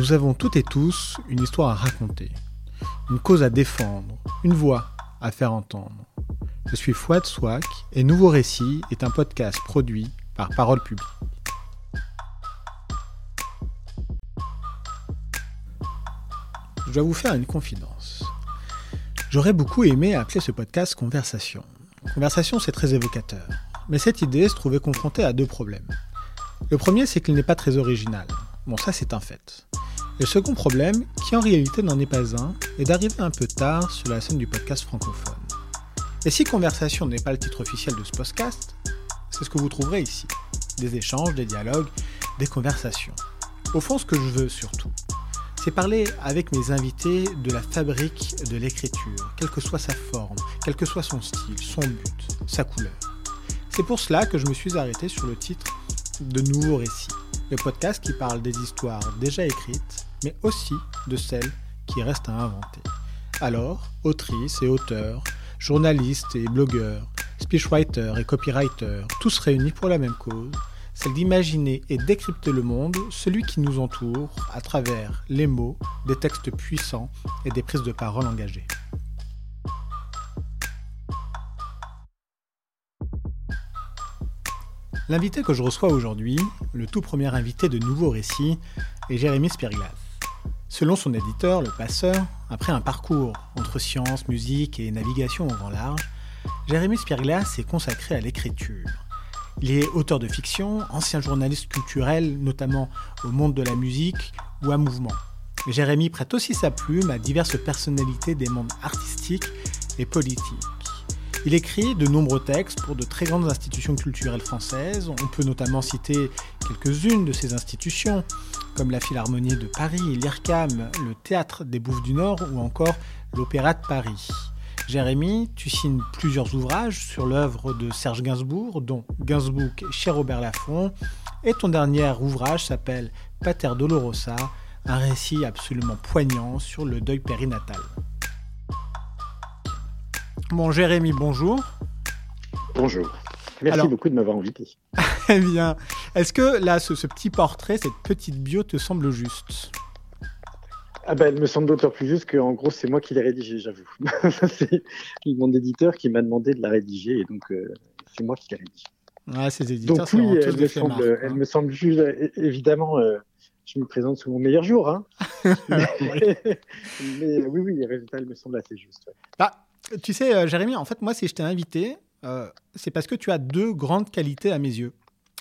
Nous avons toutes et tous une histoire à raconter, une cause à défendre, une voix à faire entendre. Je suis Fouad Souak et Nouveau Récit est un podcast produit par Parole Publique. Je dois vous faire une confidence. J'aurais beaucoup aimé appeler ce podcast Conversation. Conversation, c'est très évocateur. Mais cette idée se trouvait confrontée à deux problèmes. Le premier, c'est qu'il n'est pas très original. Bon, ça, c'est un fait. Le second problème, qui en réalité n'en est pas un, est d'arriver un peu tard sur la scène du podcast francophone. Et si Conversation n'est pas le titre officiel de ce podcast, c'est ce que vous trouverez ici. Des échanges, des dialogues, des conversations. Au fond, ce que je veux surtout, c'est parler avec mes invités de la fabrique de l'écriture, quelle que soit sa forme, quel que soit son style, son but, sa couleur. C'est pour cela que je me suis arrêté sur le titre de Nouveaux Récits, le podcast qui parle des histoires déjà écrites, mais aussi de celles qui restent à inventer. Alors, autrices et auteurs, journalistes et blogueurs, speechwriters et copywriters, tous réunis pour la même cause, celle d'imaginer et décrypter le monde, celui qui nous entoure, à travers les mots, des textes puissants et des prises de parole engagées. L'invité que je reçois aujourd'hui, le tout premier invité de Nouveaux Récits, est Jérémy Spirglas. Selon son éditeur, Le Passeur, après un parcours entre sciences, musique et navigation au grand large, Jérémy Spirglas s'est consacré à l'écriture. Il est auteur de fiction, ancien journaliste culturel, notamment au monde de la musique ou à mouvement. Jérémy prête aussi sa plume à diverses personnalités des mondes artistiques et politiques. Il écrit de nombreux textes pour de très grandes institutions culturelles françaises. On peut notamment citer quelques-unes de ces institutions, comme la Philharmonie de Paris, l'IRCAM, le Théâtre des Bouffes du Nord ou encore l'Opéra de Paris. Jérémy, tu signes plusieurs ouvrages sur l'œuvre de Serge Gainsbourg, dont Gainsbourg chez Robert Laffont, et ton dernier ouvrage s'appelle Pater Dolorosa, un récit absolument poignant sur le deuil périnatal. Bon, Jérémy, bonjour. Bonjour. Merci beaucoup de m'avoir invité. eh bien, est-ce que là, ce, petit portrait, cette petite bio te semble juste? Ah ben, elle me semble d'autant plus juste qu'en gros, c'est moi qui l'ai rédigée, j'avoue. c'est mon éditeur qui m'a demandé de la rédiger, et donc euh, c'est moi qui l'ai rédigée. Ouais, ces éditeurs, donc oui, elle, me semble, elle me semble juste, évidemment, euh, je me présente sous mon meilleur jour. Hein. mais, oui, oui, le résultat, elle me semble assez juste. Bah, tu sais, euh, Jérémy, en fait, moi, si je t'ai invité, c'est parce que tu as deux grandes qualités à mes yeux.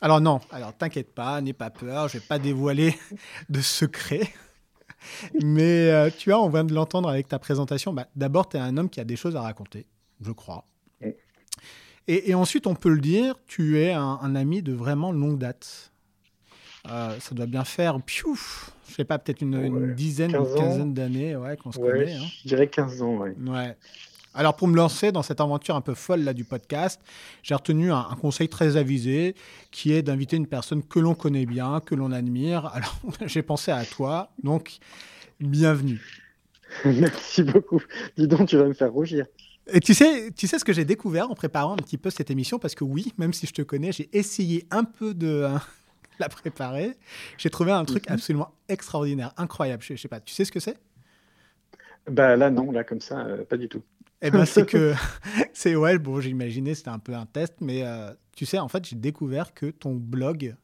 Alors non, alors t'inquiète pas, n'aie pas peur, je vais pas dévoiler de secrets. Mais euh, tu vois, on vient de l'entendre avec ta présentation. Bah, D'abord, tu es un homme qui a des choses à raconter, je crois. Et, ensuite, on peut le dire, tu es un, ami de vraiment longue date. Euh, ça doit bien faire, piouf, je sais pas, peut-être une, dizaine, une quinzaine d'années ouais, qu'on se connaît. Hein. Je dirais 15 ans, ouais. ouais. Alors pour me lancer dans cette aventure un peu folle là du podcast, j'ai retenu un, conseil très avisé qui est d'inviter une personne que l'on connaît bien, que l'on admire. Alors j'ai pensé à toi, donc bienvenue. Merci beaucoup. Dis donc, tu vas me faire rougir. Et tu sais, tu sais ce que j'ai découvert en préparant un petit peu cette émission? Parce que oui, même si je te connais, j'ai essayé un peu de hein, la préparer. J'ai trouvé un truc mhm. absolument extraordinaire, incroyable. Je, sais pas, tu sais ce que c'est? Bah là non, là comme ça, euh, pas du tout. Eh ben, c'est que, c'est ouais, bon, j'imaginais, c'était un peu un test, mais euh, tu sais, en fait, j'ai découvert que ton blog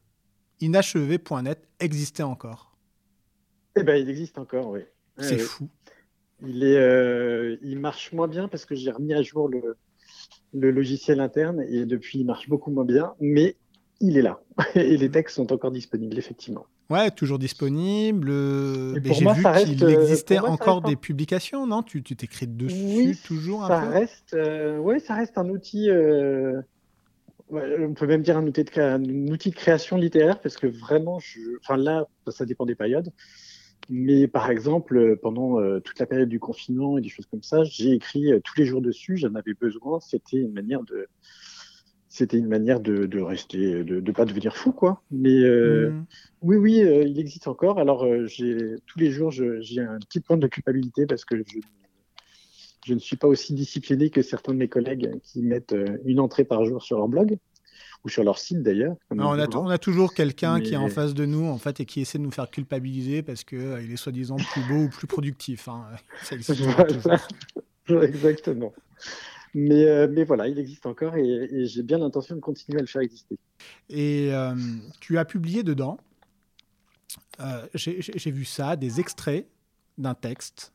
inachevé.net existait encore. Eh ben, il existe encore, oui. C'est fou. Il, est, euh, il marche moins bien parce que j'ai remis à jour le, le logiciel interne et depuis, il marche beaucoup moins bien, mais il est là. Et les textes sont encore disponibles, effectivement. Ouais, toujours disponible. J'ai vu qu'il euh, existait encore des publications, non? Tu t'écris dessus toujours un ça Reste, euh, ouais, ça reste un outil. Euh, on peut même dire un outil, de, un outil de création littéraire parce que vraiment, je, enfin là, ça dépend des périodes. Mais par exemple, pendant toute la période du confinement et des choses comme ça, j'ai écrit tous les jours dessus. J'en avais besoin. C'était une manière de c'était une manière de, rester, de ne pas devenir fou, quoi. Mais euh, mm. oui, oui, euh, il existe encore. Alors, euh, j'ai tous les jours, j'ai un petit point de culpabilité parce que je, je, ne suis pas aussi discipliné que certains de mes collègues qui mettent une entrée par jour sur leur blog. ou sur leur site d'ailleurs. On, on, a toujours quelqu'un qui est en face de nous en fait et qui essaie de nous faire culpabiliser parce qu'il il est soi-disant plus beau ou plus productif. Hein. Exactement. Mais, euh, mais, voilà, il existe encore et, j'ai bien l'intention de continuer à le faire exister. Et euh, tu as publié dedans, j'ai vu ça, des extraits d'un texte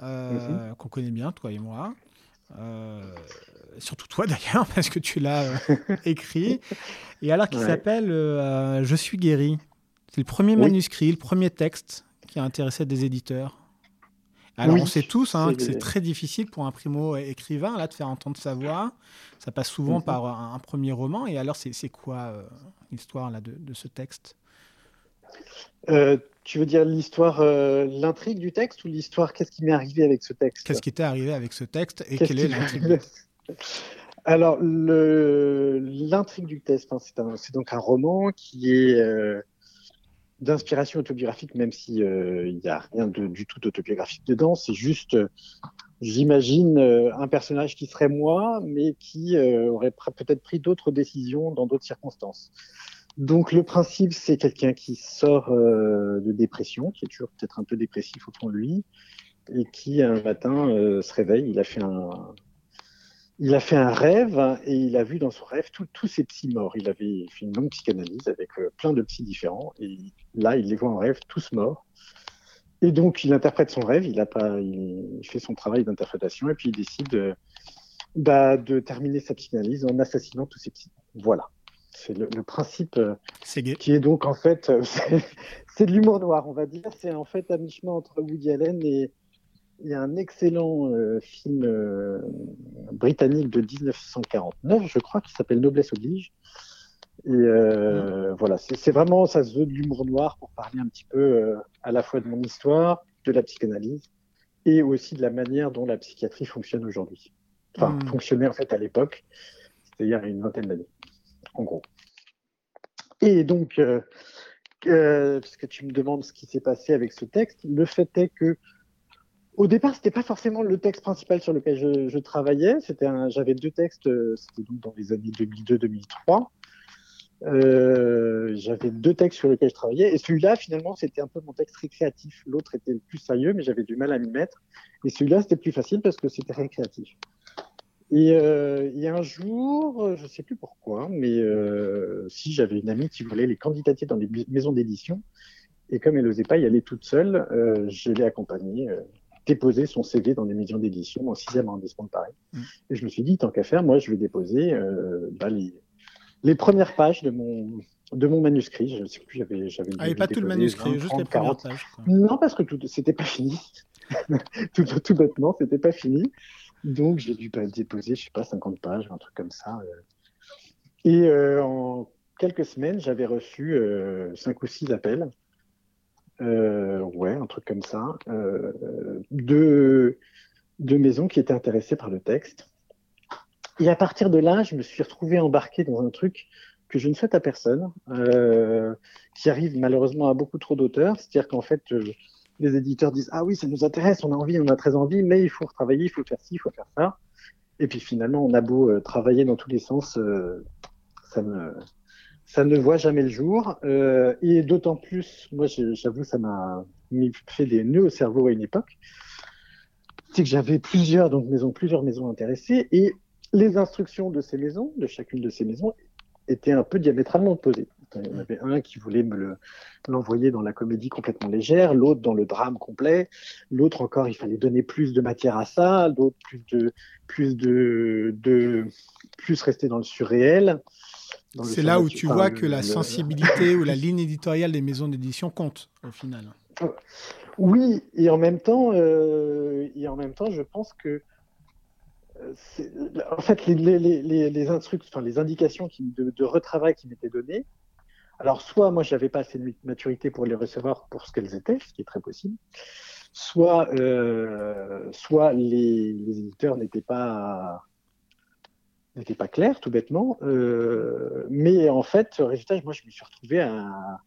mhm. qu'on connaît bien, toi et moi, surtout toi d'ailleurs, parce que tu l'as euh, écrit, et alors qui s'appelle euh, Je suis guéri. C'est le premier manuscrit, le premier texte qui a intéressé des éditeurs. Alors on sait tous hein, que c'est très difficile pour un primo-écrivain là de faire entendre sa voix. Ça passe souvent mhm. par un, premier roman. Et alors c'est quoi euh, l'histoire là de, de, ce texte? Tu veux dire l'histoire, l'intrigue du texte ou l'histoire Qu'est-ce qui m'est arrivé avec ce texte? Qu'est-ce qui t'est arrivé avec ce texte et quelle est l'intrigue alors, l'intrigue du test, hein, c'est donc un roman qui est euh, d'inspiration autobiographique, même s'il euh, n'y a rien de, du tout autobiographique dedans. C'est juste, j'imagine, euh, un personnage qui serait moi, mais qui aurait peut-être pris d'autres décisions dans d'autres circonstances. Donc, le principe, c'est quelqu'un qui sort de dépression, qui est toujours peut-être un peu dépressif au fond de lui, et qui, un matin, se réveille. Il a fait un il a fait un rêve et il a vu dans son rêve tous ces psys morts. Il avait fait une longue psychanalyse avec euh, plein de psys différents et là, il les voit en rêve tous morts. Et donc, il interprète son rêve, il, a pas, il fait son travail d'interprétation et puis il décide euh, bah, de terminer sa psychanalyse en assassinant tous ces psys. Voilà. C'est le, principe euh, qui est donc en fait, c'est de l'humour noir, on va dire. C'est en fait à mi-chemin entre Woody Allen et, il y a un excellent euh, film euh, britannique de 1949, je crois, qui s'appelle Noblesse oblige. Et euh, mm. voilà, c'est vraiment, ça se veut de l'humour noir pour parler un petit peu à la fois de mon histoire, de la psychanalyse, et aussi de la manière dont la psychiatrie fonctionne aujourd'hui. Enfin, mm. fonctionnait en fait à l'époque, c'est-à-dire il y a une vingtaine d'années, en gros. Et donc, puisque tu me demandes ce qui s'est passé avec ce texte, le fait est que au départ, c'était pas forcément le texte principal sur lequel je, travaillais. J'avais deux textes, euh, c'était donc dans les années 2002-2003. Euh, j'avais deux textes sur lesquels je travaillais, et celui-là, finalement, c'était un peu mon texte récréatif. L'autre était plus sérieux, mais j'avais du mal à m'y mettre. Et celui-là, c'était plus facile parce que c'était récréatif. Et euh, a un jour, je sais plus pourquoi, mais si j'avais une amie qui voulait les candidater dans des maisons d'édition, et comme elle n'osait pas y aller toute seule, je l'ai accompagnée déposer son CV dans des maisons d'édition en sixième arrondissement de Paris. Mm. Et je me suis dit, tant qu'à faire, moi, je vais déposer euh, bah, les, les, premières pages de mon, de mon manuscrit. Je ne sais plus, j'avais. j'avais ah, pas tout le manuscrit, juste les premières pages. Non, parce que tout, c'était pas fini. tout, tout bêtement, c'était pas fini. Donc, j'ai dû bah, déposer, je sais pas, 50 pages, un truc comme ça. Euh. Et euh, en quelques semaines, j'avais reçu cinq ou six appels euh, ouais, un truc comme ça, euh, deux, maisons qui étaient intéressées par le texte. Et à partir de là, je me suis retrouvé embarqué dans un truc que je ne souhaite à personne, euh, qui arrive malheureusement à beaucoup trop d'auteurs. C'est-à-dire qu'en fait, les éditeurs disent Ah oui, ça nous intéresse, on a envie, on a très envie, mais il faut retravailler, il faut faire ci, il faut faire ça. Et puis finalement, on a beau travailler dans tous les sens, ça ne, ça ne voit jamais le jour. Euh, et d'autant plus, moi j'avoue, ça m'a fait des nœuds au cerveau à une époque. C'est que j'avais plusieurs, donc maisons, plusieurs maisons intéressées, et les instructions de ces maisons, de chacune de ces maisons, étaient un peu diamétralement opposées. Il y en avait un qui voulait me l'envoyer dans la comédie complètement légère, l'autre dans le drame complet, l'autre encore il fallait donner plus de matière à ça, l'autre plus de plus de, de plus rester dans le surréel. C'est là où tu vois que la sensibilité ou la ligne éditoriale des maisons d'édition compte au final. Oui, et en même temps, euh, et en même temps, je pense que euh, en fait les, les, les, les instructions, enfin, les indications qui, de, retravail qui m'étaient données. Alors soit moi j'avais pas assez de maturité pour les recevoir pour ce qu'elles étaient, ce qui est très possible. Soit, euh, soit les, éditeurs n'étaient pas n'était pas clair, tout bêtement. Euh, mais en fait, résultat, moi, je me suis retrouvé à.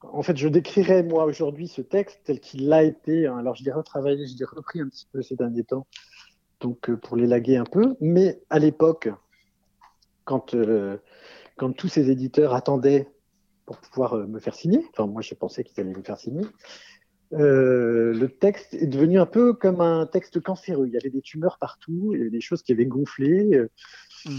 En fait, je décrirais, moi, aujourd'hui, ce texte tel qu'il a été. Hein. alors, je l'ai retravaillé, je l'ai repris un petit peu ces derniers temps, donc euh, pour l'élaguer un peu. Mais à l'époque, quand, euh, quand tous ces éditeurs attendaient pour pouvoir me faire signer, enfin moi je pensais qu'ils allaient me faire signer, le texte est devenu un peu comme un texte cancéreux. Il y avait des tumeurs partout, il y avait des choses qui avaient gonflé. Hmm.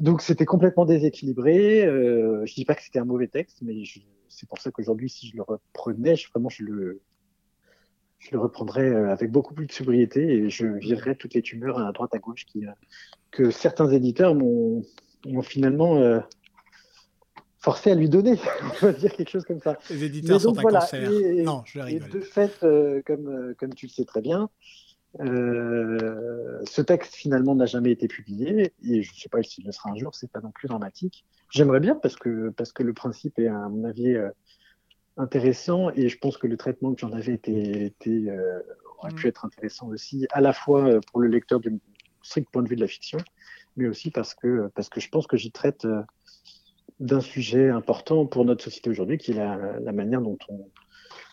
Donc c'était complètement déséquilibré. je ne dis pas que c'était un mauvais texte, mais c'est pour ça qu'aujourd'hui, si je le reprenais, vraiment je le, je le reprendrais euh, avec beaucoup plus de sobriété et je virerais toutes les tumeurs à droite à gauche qui, euh, que certains éditeurs m'ont finalement euh, forcé à lui donner. On va dire quelque chose comme ça. Les éditeurs sont un cancer. non, je rigole. Et de fait, comme, comme tu le sais très bien, ce texte finalement n'a jamais été publié et je ne sais pas s'il le sera un jour, c'est pas non plus dramatique. J'aimerais bien parce que, parce que le principe est à mon avis intéressant et je pense que le traitement que j'en avais été, euh, aurait pu mm. être intéressant aussi, à la fois euh, pour le lecteur du strict point de vue de la fiction, mais aussi parce que, parce que je pense que j'y traite euh, d'un sujet important pour notre société aujourd'hui, qui est la, manière dont on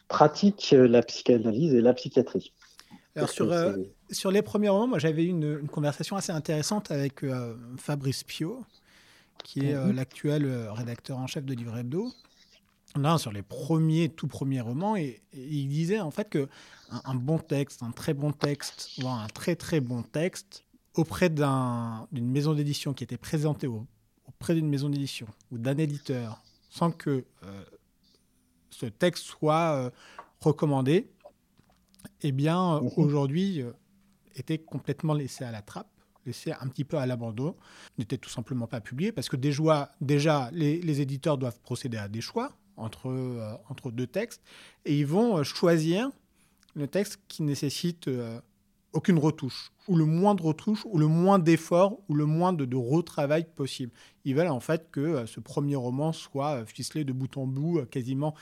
pratique la psychanalyse et la psychiatrie. Alors sur, sur les premiers moments, moi j'avais eu une, conversation assez intéressante avec Fabrice Pio, qui est mm-hmm. l'actuel rédacteur en chef de Livre Hebdo, là, sur les premiers, tout premiers romans, et, il disait en fait que un, bon texte, un très bon texte, ou un très très bon texte, auprès d'une maison d'édition qui était présentée auprès d'une maison d'édition ou d'un éditeur, sans que euh, ce texte soit euh, recommandé, eh bien, mhm. aujourd'hui, euh, était complètement laissé à la trappe laissé un petit peu à l'abandon, n'était tout simplement pas publié, parce que déjà, déjà les, éditeurs doivent procéder à des choix, entre, euh, entre deux textes, et ils vont euh, choisir le texte qui nécessite euh, aucune retouche, ou le moins de retouche, ou le moins d'effort, ou le moins de, retravail possible. Ils veulent en fait que ce premier roman soit ficelé de bout en bout, quasiment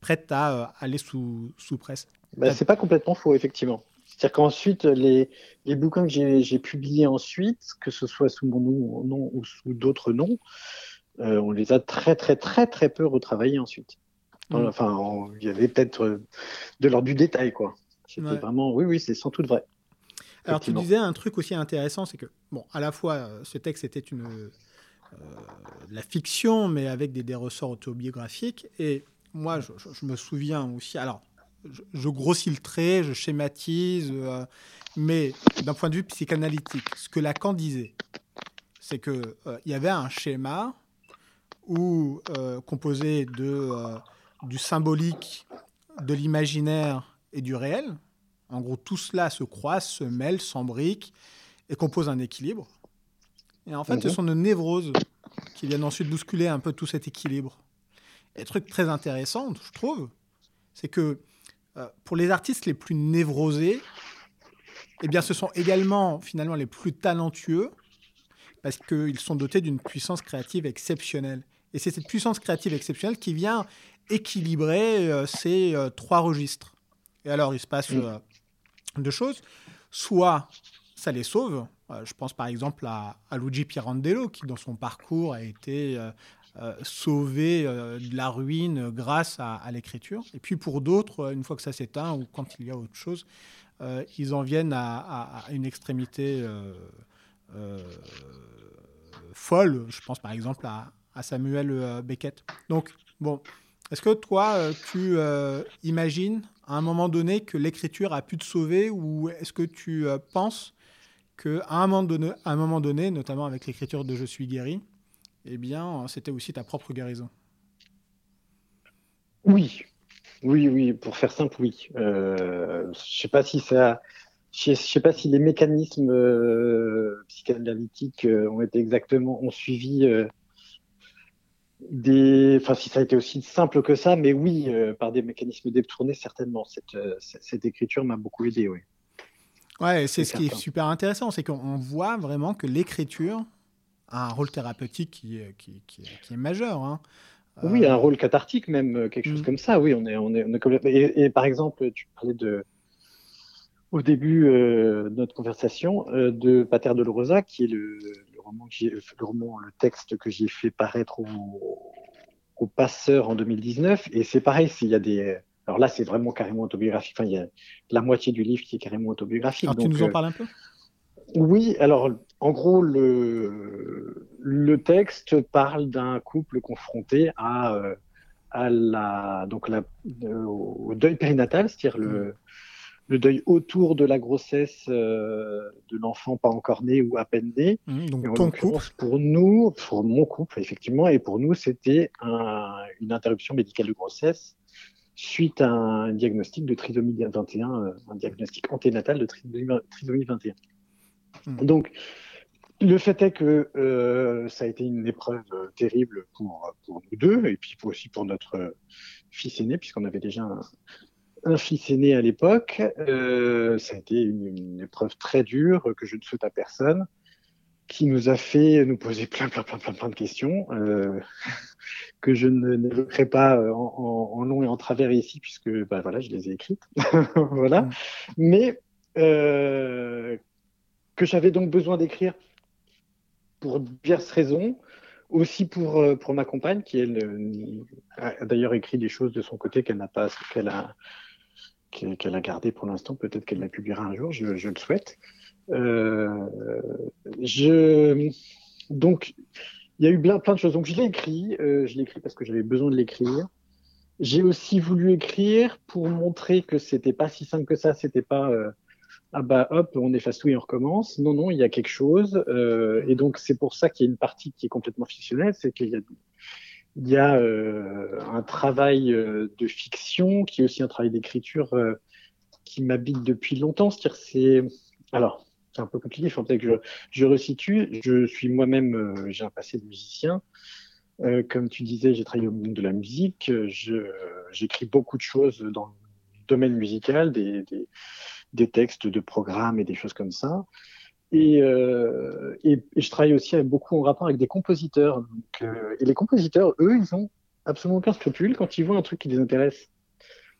prêt à aller sous, sous presse. Bah, c'est pas complètement faux, effectivement. C'est-à-dire qu'ensuite, les, les, bouquins que j'ai publiés ensuite, que ce soit sous mon nom, nom ou sous d'autres noms, euh, on les a très très très très peu retravaillés ensuite. Mm. Enfin, il y avait peut-être euh, de l'ordre du détail, quoi. C'était vraiment, oui, oui, c'est sans doute vrai. Alors tu disais un truc aussi intéressant, c'est que, bon, à la fois, euh, ce texte était une, la fiction, mais avec des, des, ressorts autobiographiques. Et moi, je, me souviens aussi, alors, je, grossis le trait, je schématise, mais d'un point de vue psychanalytique, ce que Lacan disait, c'est qu'il il y avait un schéma euh, composé de, euh, du symbolique, de l'imaginaire et du réel. En gros, tout cela se croise, se mêle, s'embrique et compose un équilibre. Et en fait, ce sont nos névroses qui viennent ensuite bousculer un peu tout cet équilibre. Et le truc très intéressant, je trouve, c'est que euh, pour les artistes les plus névrosés, eh bien, ce sont également finalement les plus talentueux parce qu'ils sont dotés d'une puissance créative exceptionnelle. Et c'est cette puissance créative exceptionnelle qui vient équilibrer euh, ces euh, trois registres. Et alors, il se passe euh, deux choses. Soit ça les sauve. je pense par exemple à, Luigi Pirandello, qui dans son parcours a été sauvé de la ruine grâce à, l'écriture. Et puis pour d'autres, une fois que ça s'éteint ou quand il y a autre chose, ils en viennent à, une extrémité folle. Je pense par exemple à, à Samuel euh, Beckett. Donc, bon, est-ce que toi, euh, tu euh, imagines à un moment donné que l'écriture a pu te sauver ou est-ce que tu penses qu'à un, moment donné, un moment donné, notamment avec l'écriture de Je suis guéri, eh bien, c'était aussi ta propre guérison? Oui, oui, oui, pour faire simple, oui. je sais pas si ça... Sais pas si les mécanismes psychanalytiques ont été exactement ont suivi des, enfin, si ça a été aussi simple que ça, mais oui, euh, par des mécanismes détournés, certainement. Cette, euh, cette écriture m'a beaucoup aidé, oui. Ouais, c'est ce qui est super intéressant, c'est qu'on voit vraiment que l'écriture a un rôle thérapeutique qui est, qui, qui, est majeur. Hein. Oui, un rôle cathartique même, quelque chose mm. comme ça. Oui, on est, on est, on est et, et, par exemple, tu parlais de, au début euh, de notre conversation, de Pater de Rosa, qui est le, le roman, le texte que j'ai fait paraître au, Passeur en 2019. Et c'est pareil, s'il y a des. Alors là, c'est vraiment carrément autobiographique. Enfin, il y a la moitié du livre qui est carrément autobiographique. Alors, tu nous en euh, parles un peu? Oui, alors en gros, le, le texte parle d'un couple confronté à, euh, à la, donc la, euh, au deuil périnatal, c'est-à-dire le, le deuil autour de la grossesse euh, de l'enfant pas encore né ou à peine né. Mmh, donc ton couple. Pour nous, pour mon couple, effectivement, et pour nous, c'était un, une interruption médicale de grossesse suite à un diagnostic de trisomie 21, euh, un diagnostic anténatal de trisomie 21. Mmh. Donc, le fait est que euh, ça a été une épreuve terrible pour, pour nous deux, et puis aussi pour notre fils aîné, puisqu'on avait déjà un, un fils aîné à l'époque. Euh, ça a été une, épreuve très dure que je ne souhaite à personne, qui nous a fait nous poser plein, plein, plein, plein, plein de questions euh, que je n'évoquerai pas en, long et en travers ici, puisque bah, voilà, je les ai écrites. voilà. Mm. Mais euh, que j'avais donc besoin d'écrire pour diverses raisons aussi pour, pour ma compagne, qui elle a d'ailleurs écrit des choses de son côté qu'elle n'a pas, qu'elle a, qu'elle a gardé pour l'instant. Peut-être qu'elle la publiera un jour, je, le souhaite. Euh, je, donc, il y a eu plein, de choses. Donc, je l'ai écrit. Euh, je l'ai écrit parce que j'avais besoin de l'écrire. J'ai aussi voulu écrire pour montrer que c'était pas si simple que ça. C'était pas euh, ah bah hop, on efface tout et on recommence. Non, non, il y a quelque chose. et donc, c'est pour ça qu'il y a une partie qui est complètement fictionnelle. C'est qu'il y a il y a euh, un travail euh, de fiction qui est aussi un travail d'écriture euh, qui m'habite depuis longtemps. C'est alors c'est un peu compliqué. Il faudrait que je, je resitue. Je suis moi-même, j'ai un passé de musicien. comme tu disais, j'ai travaillé au monde de la musique. J'écris beaucoup de choses dans le domaine musical, des, des, des textes de programmes et des choses comme ça. Et, euh, et, et, je travaille aussi avec, beaucoup en rapport avec des compositeurs. Donc, euh, et les compositeurs, eux, ils ont absolument aucun scrupule quand ils voient un truc qui les intéresse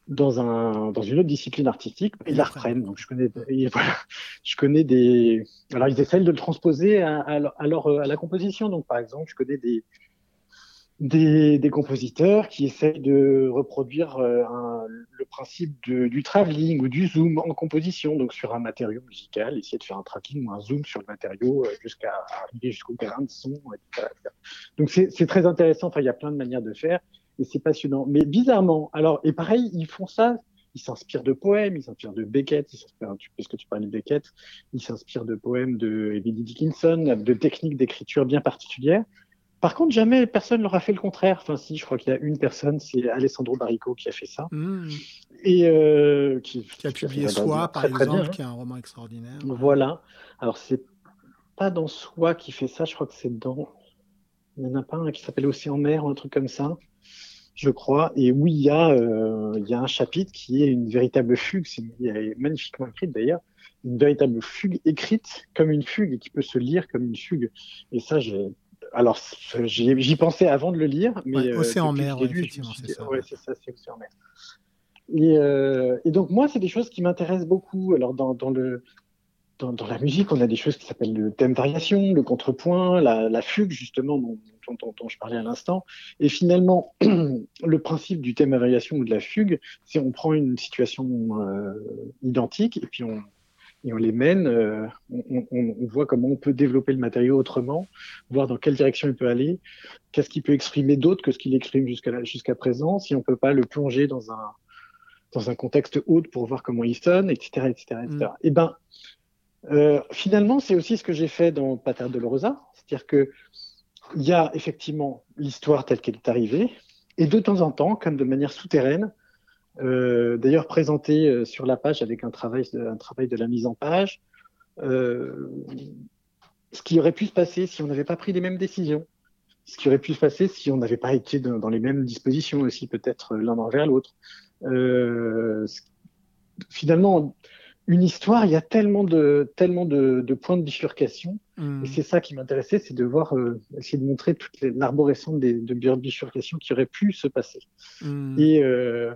dans, un, dans une autre discipline artistique, ils la reprennent. Donc je connais, voilà, je connais des. Alors ils essayent de le transposer à, à, à, leur, à la composition. Donc par exemple, je connais des, des, des, compositeurs qui essayent de reproduire euh, un, le principe de, du travelling ou du zoom en composition, donc sur un matériau musical, essayer de faire un tracking ou un zoom sur le matériau euh, jusqu'à arriver jusqu'au terrain de son, etc. Donc c'est très intéressant, enfin il y a plein de manières de faire et c'est passionnant. Mais bizarrement, alors, et pareil, ils font ça, ils s'inspirent de poèmes, ils s'inspirent de Beckett, ils s'inspirent, puisque tu parlais de Beckett, ils s'inspirent de poèmes de Emily Dickinson, de techniques d'écriture bien particulières. Par contre, jamais personne leur a fait le contraire. Enfin, si, je crois qu'il y a une personne, c'est Alessandro Barrico qui a fait ça. Mmh. Et euh, qui, qui, a publié Soi, par exemple, bien, hein. qui est un roman extraordinaire. Voilà. Alors, c'est pas dans Soi qui fait ça, je crois que c'est dans. Il n'y en a pas un qui s'appelle Océan Mer ou un truc comme ça, je crois. Et oui, il y, a, euh, il y a un chapitre qui est une véritable fugue, c'est magnifiquement écrite d'ailleurs, une véritable fugue écrite comme une fugue et qui peut se lire comme une fugue. Et ça, j'ai alors, j'y pensais avant de le lire, mais ouais, Océan mer, effectivement, c'est ça. Ouais, c'est ça, c'est Océan mer. Et, euh, et, donc moi, c'est des choses qui m'intéressent beaucoup. Alors dans, dans le dans, dans, la musique, on a des choses qui s'appellent le thème variation, le contrepoint, la, la fugue justement dont, dont, dont, je parlais à l'instant. Et finalement, le principe du thème à variation ou de la fugue, c'est on prend une situation euh, identique et puis on, et on les mène, euh, on, on, on, voit comment on peut développer le matériau autrement, voir dans quelle direction il peut aller, qu'est-ce qu'il peut exprimer d'autre que ce qu'il exprime jusqu'à jusqu'à présent, si on peut pas le plonger dans un dans un contexte autre pour voir comment il sonne, etc., etc., etc. Mm. Et ben, euh, finalement, c'est aussi ce que j'ai fait dans Pater Dolorosa, c'est-à-dire que il y a effectivement l'histoire telle qu'elle est arrivée, et de temps en temps, comme de manière souterraine, d'ailleurs présenté euh, sur la page avec un travail, un travail de la mise en page. Euh, ce qui aurait pu se passer si on n'avait pas pris les mêmes décisions. Ce qui aurait pu se passer si on n'avait pas été dans, les mêmes dispositions aussi, peut-être l'un envers l'autre. Euh, finalement, une histoire, il y a tellement de, tellement de, de points de bifurcation. Mmh. Et c'est ça qui m'intéressait, c'est de voir, euh, essayer de montrer toute l'arborescence de bifurcation qui aurait pu se passer. Mmh. Et euh,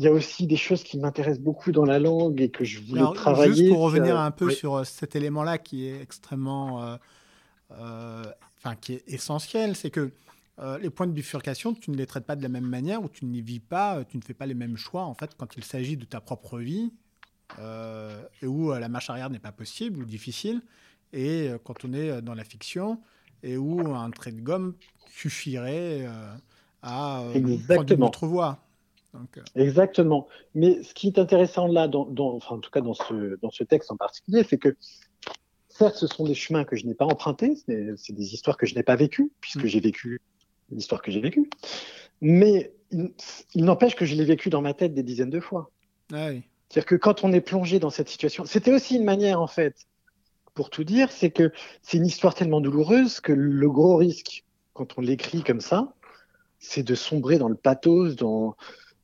il y a aussi des choses qui m'intéressent beaucoup dans la langue et que je voulais Alors, travailler. Juste pour revenir un peu oui. sur euh, cet élément-là qui est extrêmement, euh, euh, enfin qui est essentiel, c'est que euh, les points de bifurcation, tu ne les traites pas de la même manière ou tu n'y vis pas, tu ne fais pas les mêmes choix en fait quand il s'agit de ta propre vie et où la marche arrière n'est pas possible ou difficile, et quand on est dans la fiction, et où un trait de gomme suffirait à prendre une autre voie. Exactement. Mais ce qui est intéressant là, dans, enfin, en tout cas dans ce, dans ce texte en particulier, c'est que certes, ce sont des chemins que je n'ai pas empruntés, c'est des histoires que je n'ai pas vécues, puisque mm. j'ai vécu l'histoire que j'ai vécue, mais il, n'empêche que je l'ai vécu dans ma tête des dizaines de fois. Ah C'est-à-dire que quand on est plongé dans cette situation, c'était aussi une manière, en fait, pour tout dire, c'est que c'est une histoire tellement douloureuse que le gros risque, quand on l'écrit comme ça, c'est de sombrer dans le pathos, dans,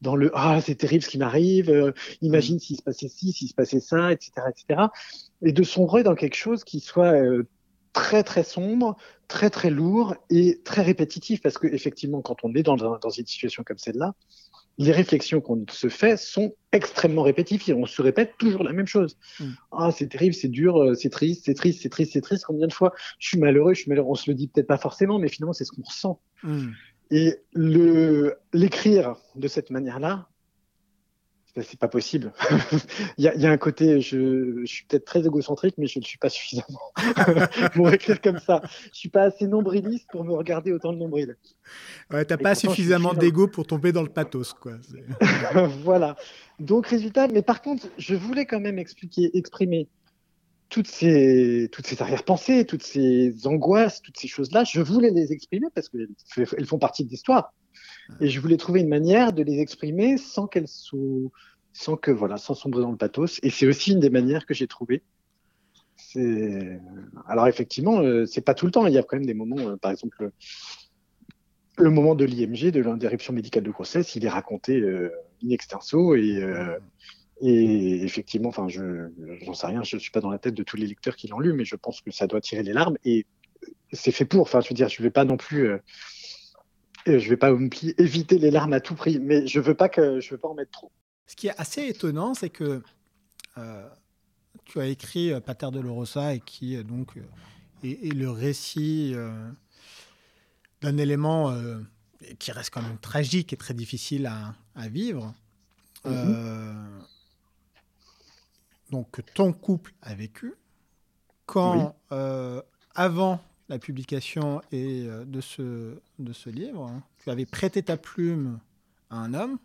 dans le ah c'est terrible ce qui m'arrive, euh, imagine s'il se passait ci, s'il se passait ça, etc., etc. Et de sombrer dans quelque chose qui soit euh, très très sombre, très très lourd et très répétitif parce que effectivement quand on est dans, dans une situation comme celle-là, les réflexions qu'on se fait sont extrêmement répétitives. On se répète toujours la même chose. Mm. Ah, c'est terrible, c'est dur, euh, c'est triste, c'est triste, c'est triste, c'est triste. Combien de fois je suis malheureux, je suis malheureux. On se le dit peut-être pas forcément, mais finalement, c'est ce qu'on ressent. Mm. Et l'écrire de cette manière-là, c'est pas possible. il, y a, il, y a, un côté, je, je suis peut-être très égocentrique, mais je ne suis pas suffisamment pour écrire comme ça. Je suis pas assez nombriliste pour me regarder autant de nombril. Ouais, t'as pas suffisamment d'ego pour tomber dans le pathos, quoi. voilà. Donc résultat, mais par contre, je voulais quand même expliquer, exprimer toutes ces, toutes ces arrière-pensées, toutes ces angoisses, toutes ces choses-là, je voulais les exprimer parce qu'elles font partie de l'histoire. Et je voulais trouver une manière de les exprimer sans qu'elles soient, sans que, voilà, sans sombrer dans le pathos. Et c'est aussi une des manières que j'ai trouvées. Alors effectivement, euh, c'est pas tout le temps. Il y a quand même des moments, euh, par exemple, le moment de l'IMG, de l'interruption médicale de grossesse, il est raconté euh, in extenso et et effectivement, enfin, je j'en sais rien, je ne suis pas dans la tête de tous les lecteurs qui l'ont lu, mais je pense que ça doit tirer les larmes. Et c'est fait pour. Enfin, je veux dire, je vais pas non plus, euh, euh je vais pas éviter les larmes à tout prix, mais je veux pas que je veux pas en mettre trop. Ce qui est assez étonnant, c'est que euh, tu as écrit euh, Pater de Lorosa et qui donc est, le récit d'un élément qui reste quand même tragique et très difficile à, à vivre. Mm-hmm donc, que ton couple a vécu, quand, euh, avant la publication et, euh, de, ce, de ce livre, hein, tu avais prêté ta plume à un homme,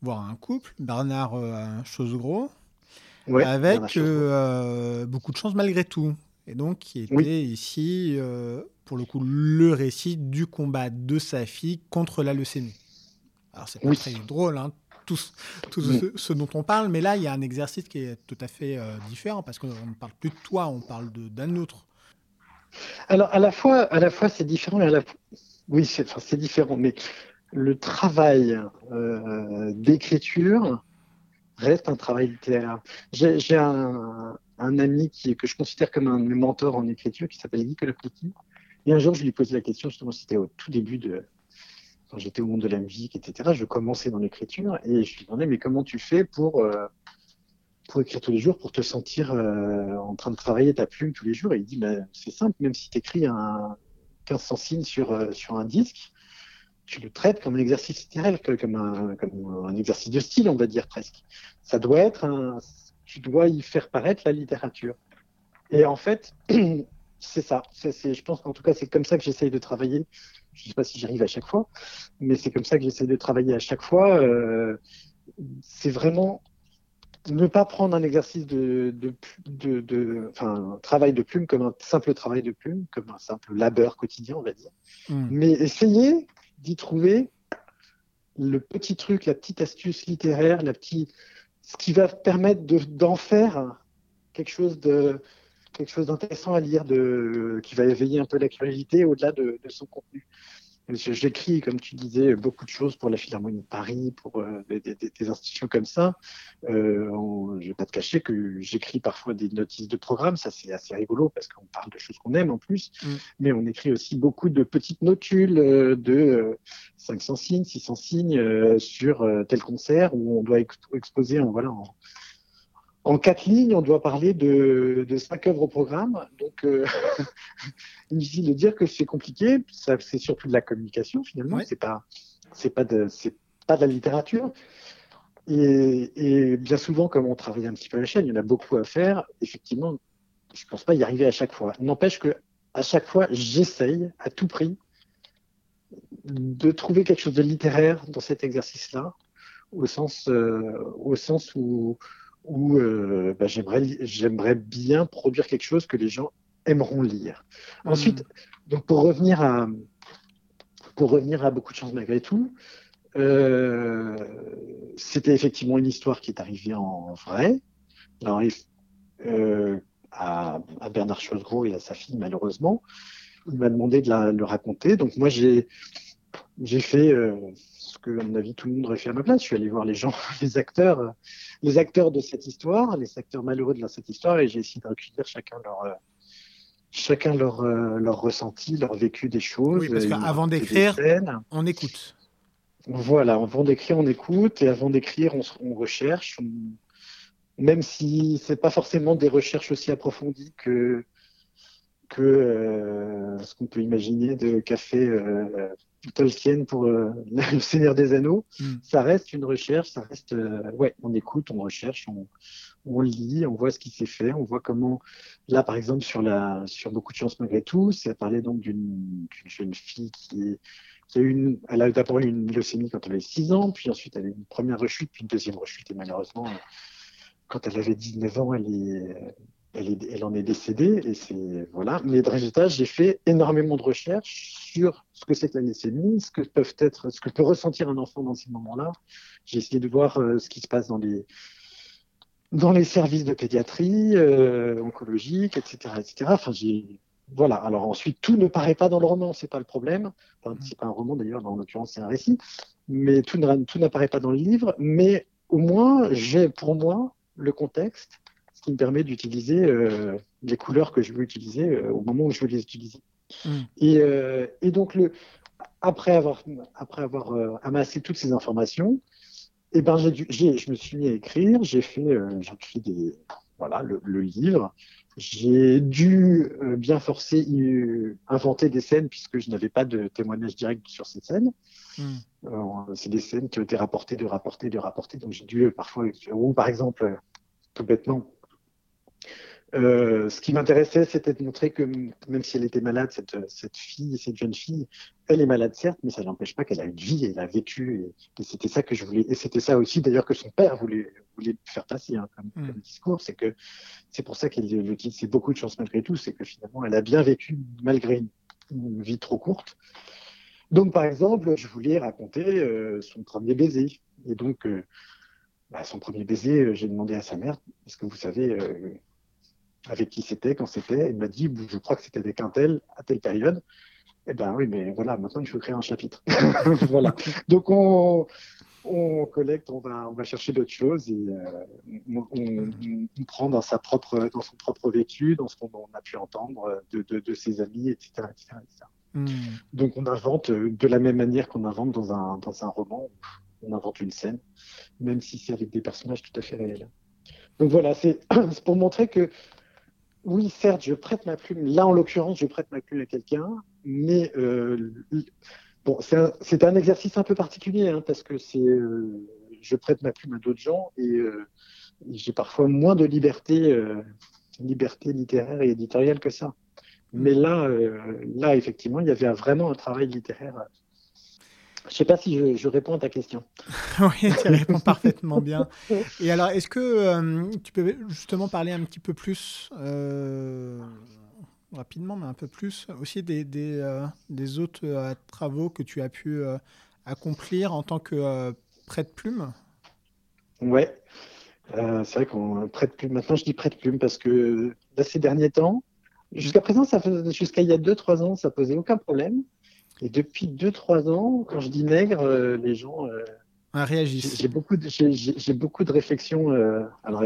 voire à un couple, Bernard euh, Chosegros, avec beaucoup de chance malgré tout. Et donc, qui était ici, pour le coup, le récit du combat de sa fille contre la leucémie. Alors, c'est pas très drôle, hein, tout, mm. ce, dont on parle, mais là, il y a un exercice qui est tout à fait euh, différent parce qu'on ne parle plus de toi, on parle d'un autre. Alors, à la fois, à la fois c'est différent, à la oui, c'est enfin, différent, mais le travail euh, d'écriture reste un travail littéraire. J'ai un, un, ami qui, que je considère comme un mentor en écriture qui s'appelle Nicolas Plicky. Et un jour, je lui posé la question, justement, c'était au tout début de, quand j'étais au monde de la musique, etc., je commençais dans l'écriture et je lui demandais, mais comment tu fais pour, euh, pour écrire tous les jours, pour te sentir euh, en train de travailler ta plume tous les jours? Et il dit, ben, c'est simple, même si tu écris un 1500 signes sur, euh, sur un disque, tu le traites comme un exercice littéraire, comme un, comme un exercice de style, on va dire presque. Ça doit être un, tu dois y faire paraître la littérature. Et en fait, c'est ça. C'est, je pense qu'en tout cas, c'est comme ça que j'essaye de travailler je ne sais pas si j'arrive à chaque fois, mais c'est comme ça que j'essaie de travailler à chaque fois. Euh, c'est vraiment ne pas prendre un exercice de, de, de, enfin, un travail de plume comme un simple travail de plume, comme un simple labeur quotidien, on va dire, hmm. mais essayer d'y trouver le petit truc, la petite astuce littéraire, la petite, ce qui va permettre d'en faire quelque chose de quelque chose d'intéressant à lire, de, qui va éveiller un peu la curiosité au-delà de, son contenu. J'écris, comme tu disais, beaucoup de choses pour la Philharmonie de Paris, pour euh, des, institutions comme ça. Euh, je ne vais pas te cacher que j'écris parfois des notices de programme, ça c'est assez rigolo parce qu'on parle de choses qu'on aime en plus, mm. mais on écrit aussi beaucoup de petites notules euh, de 500 signes, 600 signes sur tel concert où on doit exposer en, voilà, en, en quatre lignes, on doit parler de, de cinq œuvres au programme. Donc, euh, inutile de dire que c'est compliqué. C'est surtout de la communication finalement. C'est pas, c'est pas de, c'est pas de la littérature. Et, bien souvent, comme on travaille un petit peu à la chaîne, il y en a beaucoup à faire. Effectivement, je ne pense pas y arriver à chaque fois. N'empêche que à chaque fois, j'essaye à tout prix de trouver quelque chose de littéraire dans cet exercice-là, au sens, euh, au sens où, où euh, bah, j'aimerais, j'aimerais bien produire quelque chose que les gens aimeront lire. Mmh. Ensuite, donc pour revenir à, pour revenir à beaucoup de choses malgré tout, euh, c'était effectivement une histoire qui est arrivée en vrai. Alors, euh, à, à, Bernard Chosgros et à sa fille, malheureusement. Il m'a demandé de la, le raconter. Donc, moi, j'ai, j'ai fait euh, que, à mon avis, tout le monde aurait fait à ma place. Je suis allé voir les gens, les acteurs, les acteurs de cette histoire, les acteurs malheureux de cette histoire, et j'ai essayé de recueillir chacun leur, euh, chacun leur, euh, leur ressenti, leur vécu des choses. Oui, parce qu'avant d'écrire, on écoute. Voilà, avant d'écrire, on écoute, et avant d'écrire, on, on, recherche, même si c'est pas forcément des recherches aussi approfondies que que euh, ce qu'on peut imaginer de café euh, Tolkien pour euh, le Seigneur des Anneaux, mm. ça reste une recherche, ça reste ouais, on écoute, on recherche, on, on lit, on voit ce qui s'est fait, on voit comment là par exemple sur la sur beaucoup de chances malgré tout, c'est parler donc d'une jeune fille qui qui a une, elle a d'abord eu une leucémie quand elle avait 6 ans, puis ensuite elle a eu une première rechute, puis une deuxième rechute, et malheureusement, quand elle avait 19 ans, elle, est, elle, est, elle en est décédée. Et c'est voilà. Mais de résultat, j'ai fait énormément de recherches sur ce que c'est que la leucémie, ce que peuvent être, ce que peut ressentir un enfant dans ces moments-là. J'ai essayé de voir euh, ce qui se passe dans les dans les services de pédiatrie euh, oncologique, etc., etc. Enfin, j'ai voilà. Alors ensuite, tout ne paraît pas dans le roman, c'est pas le problème. Enfin, c'est pas un roman d'ailleurs, en l'occurrence, c'est un récit. Mais tout, n'apparaît pas dans le livre. Mais au moins, j'ai pour moi le contexte, qui me permet d'utiliser euh, les couleurs que je veux utiliser euh, au moment où je veux les utiliser. Mm. Et, euh, et, donc, le, après avoir, après avoir amassé toutes ces informations, et eh ben, j'ai je me suis mis à écrire, j'ai fait, j'ai écrit des, voilà, le, le livre. J'ai dû bien forcer inventer des scènes puisque je n'avais pas de témoignage direct sur ces scènes. Mm. c'est des scènes qui ont été rapportées, de rapportées, de rapportées. Donc j'ai dû parfois, ou par exemple, tout bêtement. Euh, ce qui m'intéressait, c'était de montrer que même si elle était malade, cette, cette fille, cette jeune fille, elle est malade certes, mais ça n'empêche pas qu'elle a une vie, elle a vécu, et, c'était ça que je voulais, et c'était ça aussi d'ailleurs que son père voulait, voulait faire passer hein, comme, mm. discours, c'est que c'est pour ça le c'est beaucoup de chance malgré tout, c'est que finalement elle a bien vécu malgré une, vie trop courte. Donc par exemple, je voulais raconter euh, son premier baiser, et donc euh, bah, son premier baiser, euh, j'ai demandé à sa mère, est-ce que vous savez euh, avec qui c'était, quand c'était Elle m'a dit, je crois que c'était avec un tel, à telle période. Eh ben oui, mais voilà, maintenant il faut créer un chapitre. voilà. Donc on, on collecte, on va, on va chercher d'autres choses et euh, on, prend dans sa propre, dans son propre vécu, dans ce qu'on a pu entendre de, de, de ses amis, etc., hmm. Donc on invente de la même manière qu'on invente dans un, dans un roman on invente une scène, même si c'est avec des personnages tout à fait réels. Donc voilà, c'est pour montrer que oui, certes, je prête ma plume. Là, en l'occurrence, je prête ma plume à quelqu'un, mais euh, bon, c'est un, exercice un peu particulier hein, parce que c'est, euh, je prête ma plume à d'autres gens et euh, j'ai parfois moins de liberté, liberté littéraire et éditoriale que ça. Mais là, là, effectivement, il y avait vraiment un travail littéraire je ne sais pas si je, réponds à ta question. oui, tu réponds parfaitement bien. Et alors, est-ce que euh, tu peux justement parler un petit peu plus, euh, rapidement, mais un peu plus, aussi des, des, euh, autres travaux que tu as pu accomplir en tant que prête-plume Ouais, c'est vrai qu'on prête-plume. Maintenant, je dis prête-plume parce que là, ces derniers temps, jusqu'à présent, jusqu'à il y a 2-3 ans, ça posait aucun problème. Et depuis 2-3 ans, quand je dis nègre, euh, les gens euh, réagissent. J'ai beaucoup, de, j'ai, beaucoup de réflexions. Euh, alors,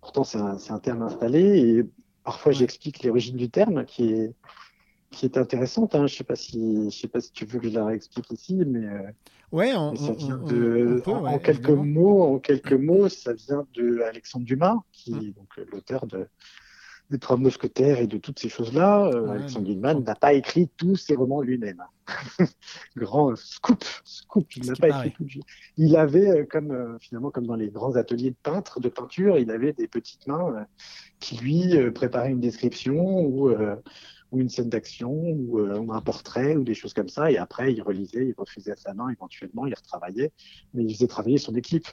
pourtant, c'est un, terme installé et parfois j'explique l'origine du terme qui est, qui est intéressante. Hein. Je ne sais, pas si, je sais pas si tu veux que je la réexplique ici, mais, ouais, ça vient de, en, quelques mots, en quelques mots, ça vient de Alexandre Dumas, qui est donc l'auteur de des Trois Mousquetaires et de toutes ces choses-là, euh, Alexandre Dumas n'a pas écrit tous ses romans lui-même. Grand scoop, scoop. Il n'a pas écrit tout. Il avait, euh, comme euh, finalement comme dans les grands ateliers de peintre, de peinture, il avait des petites mains qui lui préparaient une description ou ou une scène d'action ou, un portrait ou des choses comme ça. Et après, il relisait, il refaisait à sa main éventuellement, il retravaillait, mais il faisait travailler son équipe.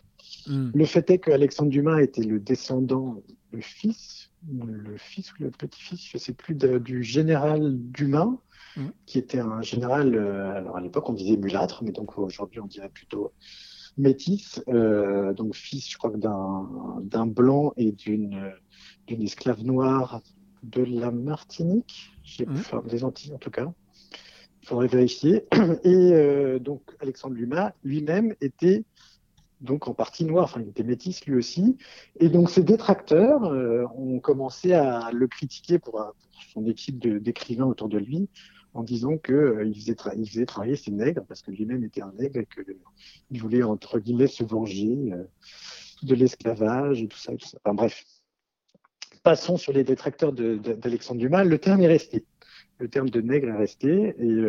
Hmm. Le fait est qu'Alexandre Dumas était le descendant, le fils le fils ou le petit-fils, je ne sais plus, du général Dumas, mm. qui était un général, euh, alors à l'époque on disait mulâtre, mais donc aujourd'hui on dirait plutôt métis, euh, donc fils, je crois, d'un blanc et d'une esclave noire de la Martinique, j'ai mmh. des Antilles en tout cas. Il faudrait vérifier. Et euh, donc Alexandre Dumas lui-même était donc en partie noir, enfin il était métis lui aussi. Et donc ses détracteurs euh, ont commencé à le critiquer pour, son équipe d'écrivains autour de lui, en disant qu'il euh, faisait, faisait, travailler ses nègres, parce que lui-même était un nègre et qu'il voulait, entre guillemets, se venger euh, de l'esclavage et tout ça, tout ça. Enfin bref. Passons sur les détracteurs d'Alexandre Dumas. Le terme est resté. Le terme de nègre est resté et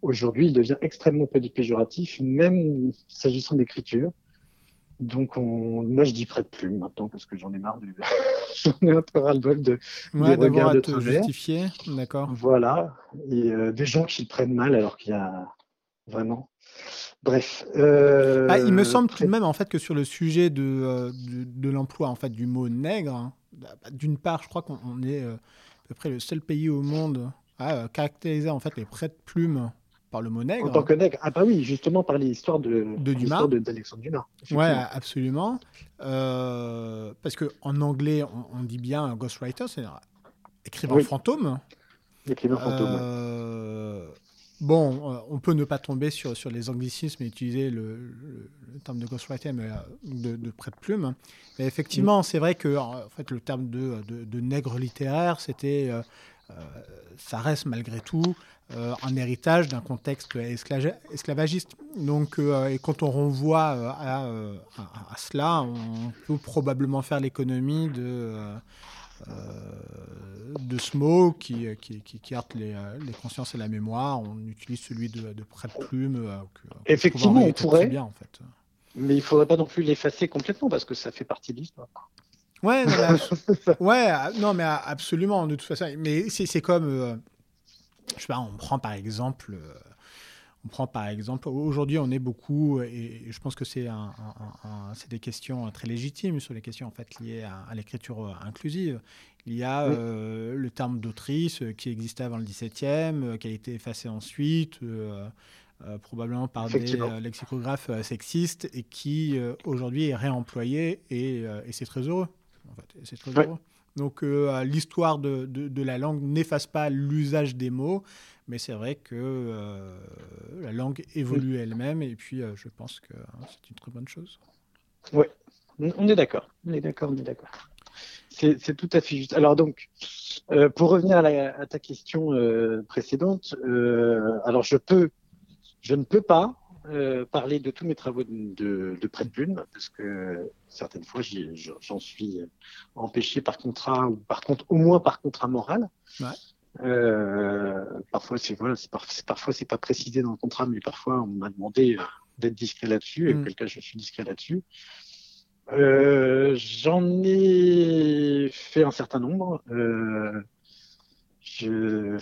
aujourd'hui il devient extrêmement péjoratif, même s'agissant d'écriture. Donc, on... moi, je dis près de plume maintenant parce que j'en ai marre. De... j'en ai un peu ras-le-bol de, ouais, de regard de te justifier. D'accord. Voilà. Et euh, des gens qui le prennent mal alors qu'il y a vraiment. Bref. Euh... Ah, il me semble tout de même en fait que sur le sujet de, euh, de, l'emploi en fait du mot nègre, hein, d'une part, je crois qu'on est euh, à peu près le seul pays au monde à caractériser en fait les prêts de plume par le mot nègre. En tant que nègre, ah bah oui, justement par l'histoire de, de Dumas. d'Alexandre Dumas. Ouais, absolument. Euh, parce qu'en anglais, on, dit bien ghostwriter, c'est-à-dire écrivain fantôme. Écrivain fantôme. Euh, bon, euh, on peut ne pas tomber sur, sur les anglicismes et utiliser le, terme de ghostwriter, mais de, de près de plume. Mais effectivement, c'est vrai que en fait, le terme de, de nègre littéraire, c'était ça reste malgré tout euh, un héritage d'un contexte esclavagiste. Donc, euh, et quand on renvoie euh, à, cela, on peut probablement faire l'économie de, de ce mot qui, qui, qui, les, les, consciences et la mémoire. On utilise celui de, de près de plume. Effectivement, on pourrait. Bien, en fait. Mais il ne faudrait pas non plus l'effacer complètement parce que ça fait partie de l'histoire. Ouais, ouais, non, mais absolument, de toute façon. Mais c'est comme je sais pas, on prend par exemple, euh, on prend par exemple, aujourd'hui on est beaucoup, et je pense que c'est un, des questions très légitimes sur les questions en fait liées à, l'écriture inclusive. Il y a euh, le terme d'autrice qui existait avant le 17e, qui a été effacé ensuite. Euh, probablement par des lexicographes sexistes et qui aujourd'hui est réemployé et, c'est très heureux. En fait, c'est très heureux. Donc euh, l'histoire de, de, la langue n'efface pas l'usage des mots, mais c'est vrai que euh, la langue évolue elle-même et puis euh, je pense que hein, c'est une très bonne chose. Oui, on est d'accord, on est d'accord, on est d'accord. C'est tout à fait juste. Alors donc, pour revenir à, à ta question précédente, alors je peux, je ne peux pas euh, parler de tous mes travaux de, de, près de plume, parce que certaines fois, j'en suis empêché par contrat, ou par contre, au moins par contrat moral. Euh, parfois, c'est voilà, parfois c'est pas précisé dans le contrat, mais parfois on m'a demandé euh, d'être discret là-dessus, et mm. quelqu'un je suis discret là-dessus. J'en ai fait un certain nombre. Je...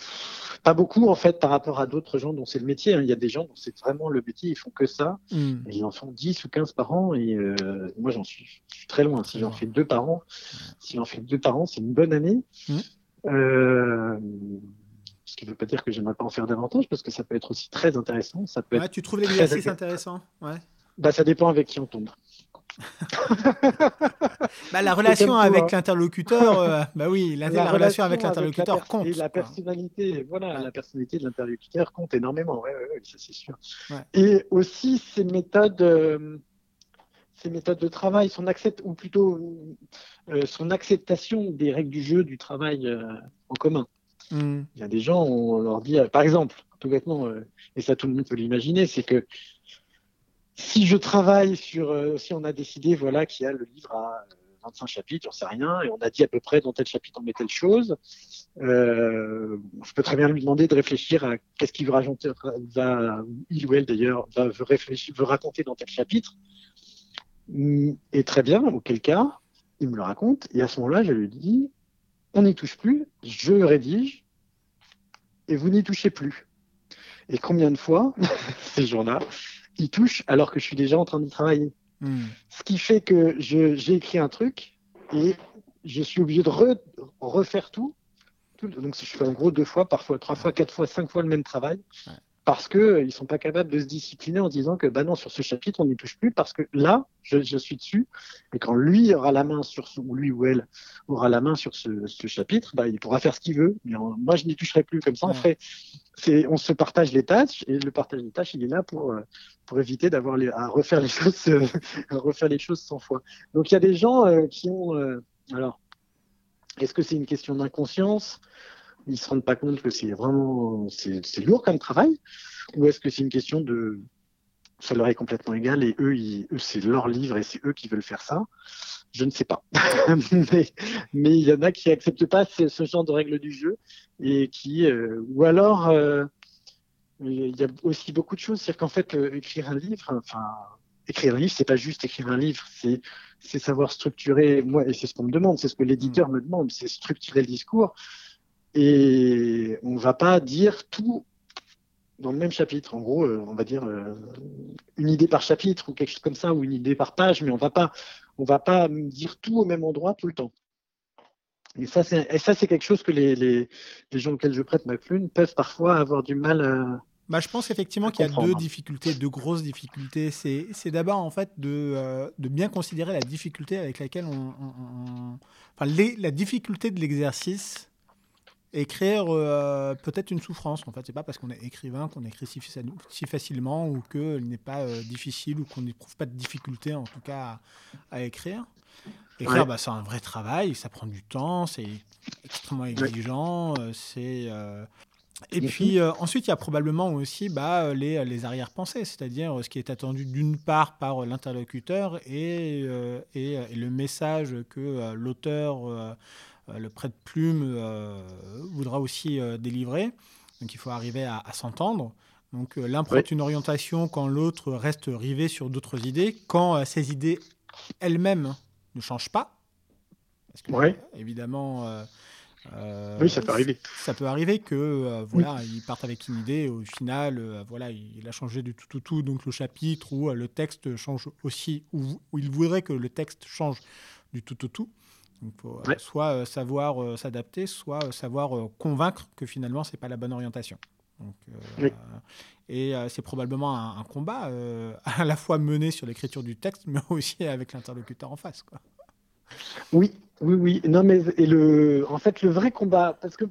Pas beaucoup, en fait, par rapport à d'autres gens dont c'est le métier. Hein. Il y a des gens dont c'est vraiment le métier, ils font que ça. Hmm. ils en font 10 ou 15 par an. Et euh, moi, j'en suis, très loin. Si j'en fais deux par an, si j'en fais deux par an, c'est une bonne année. Hmm. Euh, ce qui ne veut pas dire que j'aimerais pas en faire davantage, parce que ça peut être aussi très intéressant. Ça peut tu trouves l'exercice intéressant ouais. bah, Ça dépend avec qui on tombe. bah, la relation avec l'interlocuteur, euh, bah oui, la, relation, avec l'interlocuteur compte. Et la personnalité, voilà, la personnalité de l'interlocuteur compte énormément, ouais, ça c'est sûr. Et aussi ces méthodes, euh, ces méthodes de travail, son accept, ou plutôt euh, son acceptation des règles du jeu, du travail en commun. Hmm. Il y a des gens, on leur dit, par exemple, tout bêtement, et ça tout le monde peut l'imaginer, c'est que si je travaille sur, euh, si on a décidé voilà qu'il y a le livre à 25 chapitres, j'en sais rien, et on a dit à peu près dans tel chapitre on met telle chose. Euh, je peux très bien lui demander de réfléchir à qu'est-ce qu'il veut rajouter, va, il ou elle d'ailleurs, va, veut, réfléchir, veut raconter dans tel chapitre. Et très bien, auquel cas, il me le raconte, et à ce moment-là, je lui dis, on n'y touche plus, je rédige, et vous n'y touchez plus. Et combien de fois, ces jours-là, il touche alors que je suis déjà en train d'y travailler hmm. Ce qui fait que j'ai écrit un truc et je suis obligé de refaire tout. Donc, je fais en gros deux fois, parfois trois fois, quatre fois, cinq fois le même travail parce qu'ils ne sont pas capables de se discipliner en disant que bah non, sur ce chapitre, on n'y touche plus parce que là, je, suis dessus. Et quand lui aura la main sur ce, ou lui ou elle aura la main sur ce, chapitre, bah, il pourra faire ce qu'il veut. Mais moi, je n'y toucherai plus. Comme ça, on, fait, on se partage les tâches et le partage des tâches, il est là pour, euh, pour éviter d'avoir à refaire les choses, à refaire les choses 100 fois. Donc, il y a des gens euh, qui ont. Euh, alors, est-ce que c'est une question d'inconscience? Ils se rendent pas compte que c'est vraiment c'est lourd comme travail ou est-ce que c'est une question de ça leur est complètement égal et eux, eux c'est leur livre et c'est eux qui veulent faire ça? Je ne sais pas mais, il y en a qui acceptent pas ce, genre de règles du jeu et qui euh, ou alors euh, il y a aussi beaucoup de choses c'est-à-dire qu'en fait euh, écrire un livre enfin écrire un livre, c'est pas juste écrire un livre, c'est c'est savoir structurer. Moi, et c'est ce qu'on me demande, c'est ce que l'éditeur me demande, c'est structurer le discours. Et on ne va pas dire tout dans le même chapitre. En gros, euh, on va dire euh, une idée par chapitre ou quelque chose comme ça, ou une idée par page, mais on va pas, on va pas dire tout au même endroit tout le temps. Et ça, c'est, ça, c'est quelque chose que les, les, les, gens auxquels je prête ma plume peuvent parfois avoir du mal à. Bah, je pense effectivement qu'il y a deux difficultés, deux grosses difficultés. C'est, c'est d'abord en fait de, euh, de, bien considérer la difficulté avec laquelle on, enfin, la difficulté de l'exercice écrire euh, peut-être une souffrance. En fait, c'est pas parce qu'on est écrivain qu'on écrit si, si facilement ou qu'il n'est pas euh, difficile ou qu'on n'éprouve pas de difficulté en tout cas à, écrire. Écrire, bah, c'est un vrai travail, ça prend du temps, c'est extrêmement exigeant, euh, c'est et puis ensuite, il y a probablement aussi bah, les, les arrière-pensées, c'est-à-dire ce qui est attendu d'une part par l'interlocuteur et, et, et, le message que l'auteur le prêt de plume euh, voudra aussi euh, délivrer. Donc il faut arriver à, s'entendre. Donc l'un prend une orientation quand l'autre reste rivé sur d'autres idées, quand ces idées elles-mêmes ne changent pas. Parce que, évidemment, oui, ça peut arriver. Ça peut arriver que voilà, ils partent avec une idée, au final, voilà, il a changé du tout, tout, tout, donc le chapitre ou le texte change aussi, ou, ou, il voudrait que le texte change du tout, tout, tout. Il faut euh, soit euh, savoir euh, s'adapter, soit savoir convaincre que finalement, ce n'est pas la bonne orientation. Et c'est probablement un, combat à la fois mené sur l'écriture du texte, mais aussi avec l'interlocuteur en face. Quoi. Oui, oui, oui. Non, mais et le, en fait, le vrai combat, parce que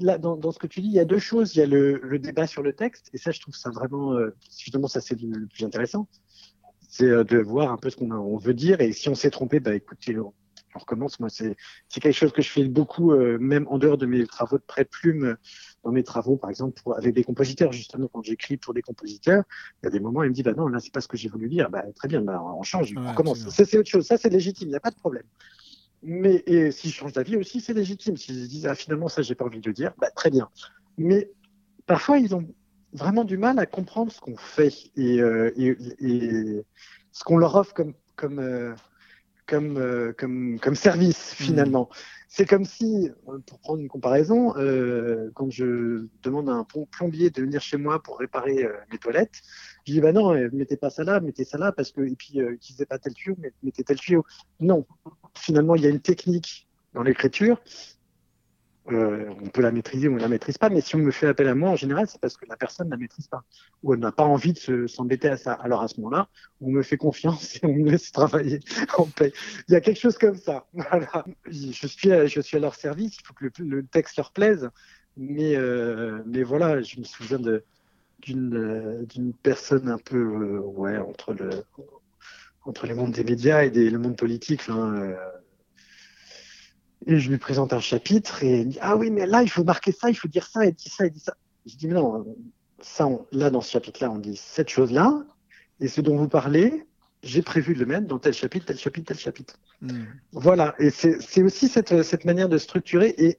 là, dans, dans, ce que tu dis, il y a deux choses. Il y a le, le débat sur le texte, et ça, je trouve ça vraiment, justement, ça c'est le, plus intéressant. C'est de voir un peu ce qu'on on veut dire, et si on s'est trompé, bah écoutez, on recommence. Moi, c'est quelque chose que je fais beaucoup, euh, même en dehors de mes travaux de pré-plume, dans mes travaux, par exemple, avec des compositeurs. Justement, quand j'écris pour des compositeurs, il y a des moments, ils me disent, bah non, là, c'est pas ce que j'ai voulu dire. Bah, très bien, bah, on change, on recommence. Ça, c'est autre chose. Ça, c'est légitime, il n'y a pas de problème. Mais et si je change d'avis aussi, c'est légitime. S'ils disent, ah, finalement, ça, j'ai pas envie de le dire, bah, très bien. Mais parfois, ils ont vraiment du mal à comprendre ce qu'on fait et, euh, ce qu'on leur offre comme, comme, euh, comme, euh, comme, comme service hmm. finalement. C'est comme si, pour prendre une comparaison, euh, quand je demande à un plombier de venir chez moi pour réparer euh, mes toilettes, je dis bah non, mettez pas ça là, mettez ça là parce que et puis utilisez pas tel tuyau, mettez tel tuyau. Non, finalement il y a une technique dans l'écriture euh, on peut la maîtriser ou on ne la maîtrise pas, mais si on me fait appel à moi, en général, c'est parce que la personne ne la maîtrise pas, ou elle n'a pas envie de s'embêter à ça. Alors à ce moment-là, on me fait confiance et on me laisse travailler en paix. Il y a quelque chose comme ça. Voilà. Je suis, à, je suis à leur service, il faut que le, texte leur plaise, mais, euh, mais voilà, je me souviens d'une d'une personne un peu euh, ouais entre le entre les des médias et le monde politique. Et je lui présente un chapitre et il dit Ah oui, mais là, il faut marquer ça, il faut dire ça, et dire ça, et dire ça. Je dis Mais non, ça, là, dans ce chapitre-là, on dit cette chose-là, et ce dont vous parlez, j'ai prévu de le mettre dans tel chapitre, tel chapitre, tel chapitre. Hmm. Voilà, et c'est aussi cette, cette, manière de structurer. Et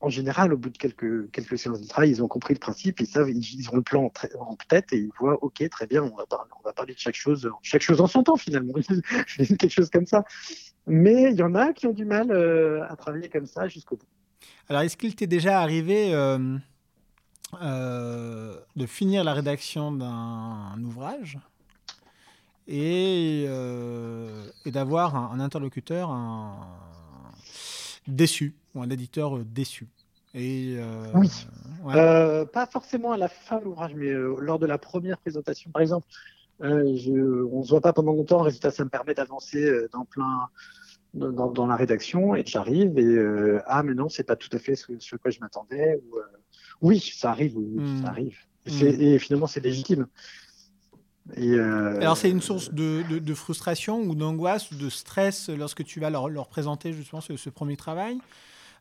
en général, au bout de quelques, quelques séances de travail, ils ont compris le principe, ils savent, ils, ont le plan en, tête et ils voient, ok, très bien, on va, parler, on va parler de chaque chose, chaque chose en son temps finalement, quelque chose comme ça. Mais il y en a qui ont du mal euh, à travailler comme ça jusqu'au bout. Alors, est-ce qu'il t'est déjà arrivé euh, euh, de finir la rédaction d'un ouvrage et, et d'avoir un, interlocuteur déçu ou un éditeur déçu? Et, Oui, pas forcément à la fin de l'ouvrage, mais lors de la première présentation. Par exemple, je, on ne se voit pas pendant longtemps, résultat, ça me permet d'avancer dans plein, dans, dans, la rédaction et j'arrive et euh, ah mais non c'est pas tout à fait ce, ce quoi je m'attendais ou euh, oui ça arrive oui, hmm. ça arrive hmm. et finalement c'est légitime et euh, alors c'est une source de, de, frustration ou d'angoisse ou de stress lorsque tu vas leur, leur présenter justement ce, ce premier travail?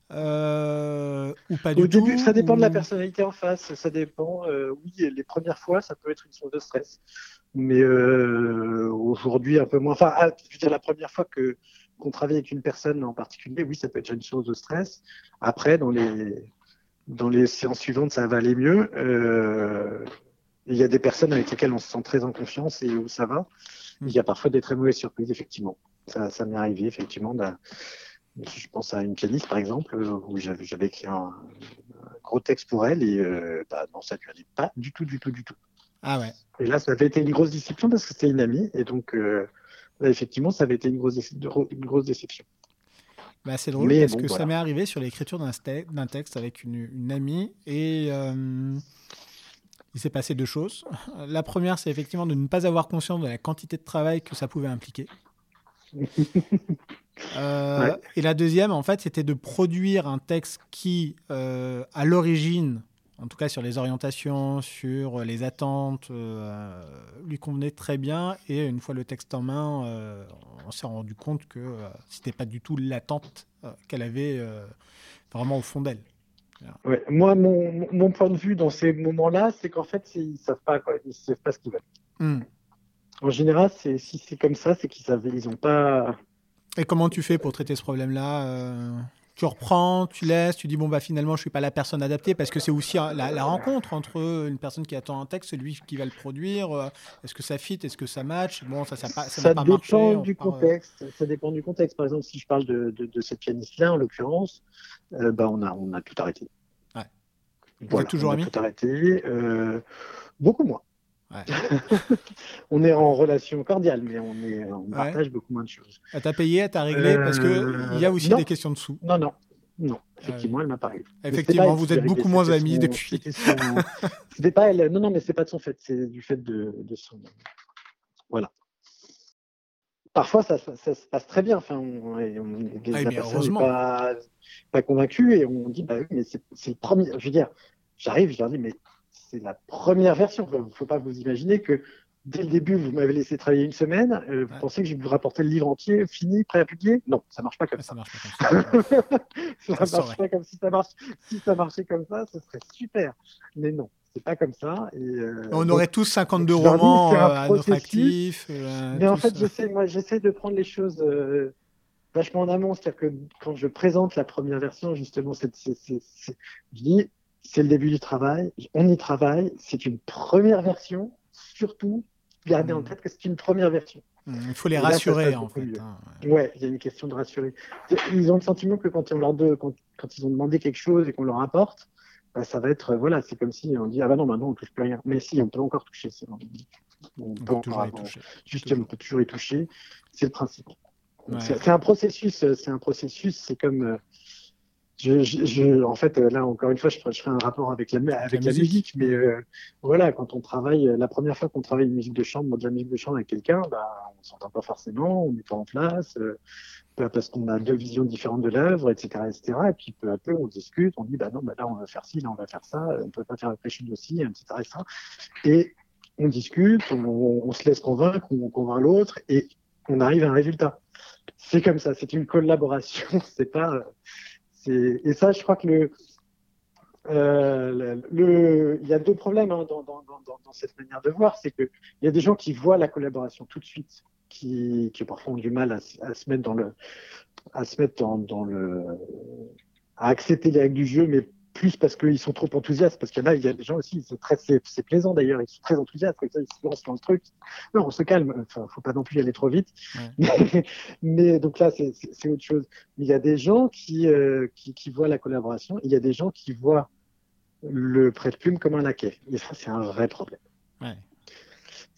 Ou pas du Au début, ça dépend de la personnalité en face. Ça dépend. oui, les premières fois, ça peut être une source de stress. Mais aujourd'hui, un peu moins. Enfin, ah, je veux dire, la première fois que qu'on travaille avec une personne en particulier, oui, ça peut être une source de stress. Après, dans les, dans les séances suivantes, ça va aller mieux. Euh, il y a des personnes avec lesquelles on se sent très en confiance et où ça va. Il y a parfois des très mauvaises surprises, effectivement. Ça, ça m'est arrivé, effectivement. Je pense à une pianiste, par exemple, où j'avais écrit un, gros texte pour elle et euh, bah, non, ça ne lui allait pas du tout, du tout, du tout. Ah ouais. Et là, ça avait été une grosse discussion parce que c'était une amie. Et donc, euh, effectivement, ça avait été une grosse, une grosse déception. Bah, c'est drôle parce que ça m'est arrivé sur l'écriture d'un texte avec une, amie et euh, il s'est passé deux choses. La première, c'est effectivement de ne pas avoir conscience de la quantité de travail que ça pouvait impliquer. Euh, et la deuxième, en fait, c'était de produire un texte qui, euh, à l'origine, en tout cas sur les orientations, sur les attentes, euh, lui convenait très bien. Et une fois le texte en main, on s'est rendu compte que ce n'était pas du tout l'attente qu'elle avait vraiment au fond d'elle. Ouais. Moi, mon, mon, point de vue dans ces moments-là, c'est qu'en fait, ils ne savent pas, quoi. Ils savent pas ce qu'ils veulent. Hmm. En général, si c'est comme ça, c'est qu'ils savent, ils n'ont pas. Et comment tu fais pour traiter ce problème-là tu reprends, tu laisses, tu dis bon bah finalement je suis pas la personne adaptée parce que c'est aussi la, rencontre entre une personne qui attend un texte, celui qui va le produire. Euh, est-ce que ça fit, est-ce que ça match? Bon, ça ça, ça, ça dépend du contexte. Ça dépend du contexte. Par exemple, si je parle de, de, cette pianiste-là en l'occurrence, euh, bah on a on a tout arrêté. Ouais. Toujours on a Tout arrêté. Euh, beaucoup moins. on est en relation cordiale, mais on, est, on partage beaucoup moins de choses. Elle t'a payé, elle t'a réglé Parce qu'il y a aussi des questions de sous. Non, non. Non, effectivement, elle m'a pas réglé. Effectivement, vous êtes beaucoup moins amis depuis. C'était pas elle. Non, non, mais c'est pas de son fait. C'est du fait de, son. Voilà. Parfois, ça, se passe très bien. Enfin, on, on, ah, la personne n'est pas, pas convaincue et on dit, bah oui, mais c'est le premier. Je veux dire, j'arrive, je leur dis, mais c'est la première version. Il ne faut pas vous imaginer que dès le début, vous m'avez laissé travailler une semaine. Euh, vous pensez que je vais vous rapporter le livre entier, fini, prêt à publier? Non, ça marche pas comme ça. Ça marche pas comme ça. ça marche pas comme si ça marche. Si ça marchait comme ça, ce serait super. Mais non, c'est pas comme ça. Et, euh, on aurait tous 52 romans euh, à notre actif. mais en fait, j'essaie, moi, j'essaie de prendre les choses vachement en amont. C'est-à-dire que quand je présente la première version, justement, c'est, je dis c'est le début du travail, on y travaille, c'est une première version, surtout gardez en hmm. tête que c'est une première version. Hmm, il faut les rassurer en fait. Hein, ouais. il y a une question de rassurer. Ils ont le sentiment que quand, on leur de, quand, ils ont demandé quelque chose et qu'on leur apporte, bah, ça va être, voilà, c'est comme si on dit, ah bah non, maintenant on touche plus rien. Mais si, on peut encore toucher. On, peut, encore y toucher. Justement, on peut toujours y toucher. C'est le principe. C'est un processus, c'est un processus, c'est comme, euh, je, je, en fait, là, encore une fois, je, je ferai un rapport avec la, avec la, musique. mais euh, voilà, quand on travaille, la première fois qu'on travaille une musique de chambre, de la musique de chambre avec quelqu'un, bah, on s'entend pas forcément, on n'est pas en place, euh, parce qu'on a deux visions différentes de l'œuvre, etc., etc. Et puis peu à peu, on discute, on dit, bah non, bah là, on va faire ci, là, on va faire ça, on peut pas faire la prêche aussi, etc., etc. Et on discute, on, on, se laisse convaincre, on convainc l'autre, et on arrive à un résultat. C'est comme ça, c'est une collaboration, c'est pas et ça, je crois que le, Euh, il y a deux problèmes hein, dans, cette manière de voir. C'est qu'il y a des gens qui voient la collaboration tout de suite, qui, parfois ont du mal à, à se mettre dans le, à se mettre dans le, à accepter les règles du jeu, mais plus parce qu'ils sont trop enthousiastes, parce qu'il y en a, il y a des gens aussi, c'est très, c'est plaisant d'ailleurs, ils sont très enthousiastes, ils se lancent dans le truc. Non, on se calme, enfin, faut pas non plus y aller trop vite. Ouais. Mais, donc là, c'est autre chose. Il y a des gens qui, euh, qui, qui, voient la collaboration, il y a des gens qui voient le prêt de plume comme un laquais. Et ça, c'est un vrai problème. Ouais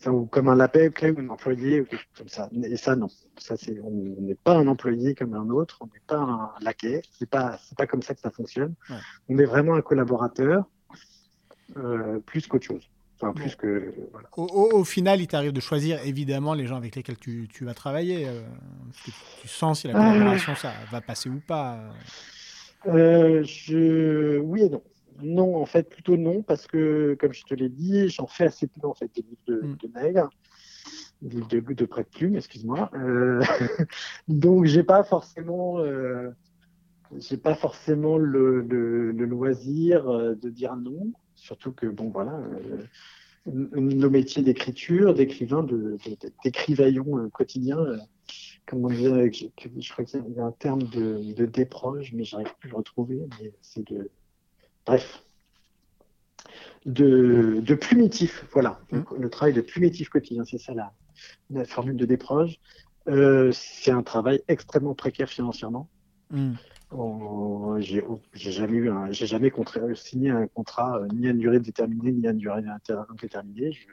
ou comme un lapin ou un employé ou quelque chose comme ça. Et ça, non. Ça, c'est, on n'est pas un employé comme un autre, on n'est pas un laquais. C'est pas, c'est pas comme ça que ça fonctionne. Ouais. On est vraiment un collaborateur euh, plus qu'autre chose. Enfin, plus que, voilà. au, au, au, final, il t'arrive de choisir évidemment les gens avec lesquels tu, tu vas travailler. Euh, tu, tu, sens si la collaboration ça va passer ou pas. Euh, je... Oui et non. Non, en fait, plutôt non, parce que, comme je te l'ai dit, j'en fais assez peu, en fait, des livres de, mm. de nègres, des livres de, de près de plume, excuse-moi. Euh, donc, j'ai pas forcément, euh, j'ai pas forcément le, le, le, loisir euh, de dire non, surtout que, bon, voilà, euh, nos métiers d'écriture, d'écrivain, d'écrivaillon de, quotidien, comment dire, je, je crois qu'il y a un terme de, de déproche, mais j'arrive plus à le retrouver, mais c'est de bref, de, de plumitif. Voilà, mmh. le travail de plumitif quotidien, c'est ça la, la, formule de Desproges. Euh, c'est un travail extrêmement précaire financièrement. Mmh. j'ai jamais eu, j'ai jamais signé un contrat euh, ni à une durée déterminée ni à une durée indéterminée. Je,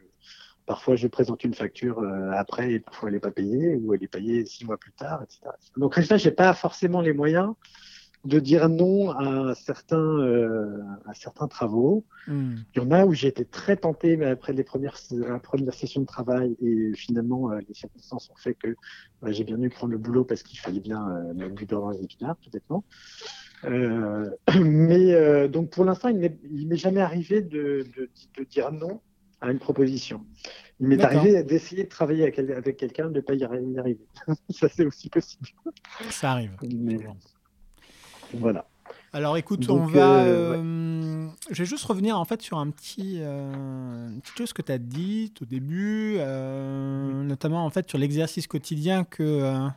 parfois, je présente une facture euh, après et parfois elle n'est pas payée ou elle est payée six mois plus tard, etc. Donc, résultat, j'ai pas forcément les moyens de dire non à certains, euh, à certains travaux. Mm. Il y en a où j'ai été très tenté, mais après les premières, la première session de travail, et finalement, euh, les circonstances ont fait que bah, j'ai bien dû prendre le boulot parce qu'il fallait bien euh, mettre du beurre dans les épinards, peut-être non? Euh, mais donc pour l'instant, il ne m'est jamais arrivé de, de, de, dire non à une proposition. Il m'est arrivé d'essayer de travailler avec, quelqu'un, de ne pas y arriver. Ça, c'est aussi possible. Ça arrive. Mais, voilà. Alors écoute, on va. Euh, euh, je vais juste revenir en fait sur un petit, euh, une petite chose que tu as dit au début, notamment en fait sur l'exercice quotidien que,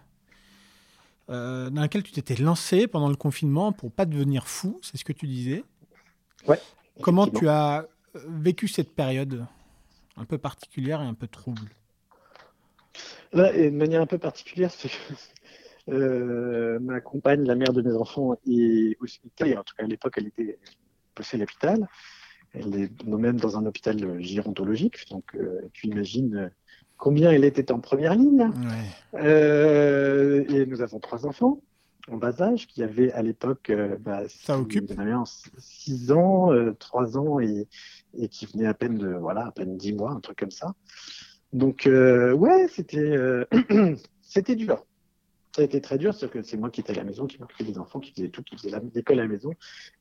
dans lequel tu t'étais lancé pendant le confinement pour pas devenir fou, c'est ce que tu disais. Ouais. Comment tu as vécu cette période un peu particulière et un peu trouble? Là, et de manière un peu particulière, c'est ma compagne, la mère de mes enfants, est hospitalisée. En tout cas, à l'époque, elle était possède à l'hôpital. Elle est même dans un hôpital gérontologique. Donc, euh, tu imagines combien elle était en première ligne. Ouais. Euh, et nous avons trois enfants en bas âge qui avaient à l'époque euh, bah, ça occupe 6 ans, 3 euh, ans et, et, qui venaient à peine de voilà à peine 10 mois, un truc comme ça. Donc euh, ouais, c'était c'était dur ça a été très dur, c'est que c'est moi qui étais à la maison, qui m'occupais des enfants, qui faisait tout, qui faisait l'école à la maison,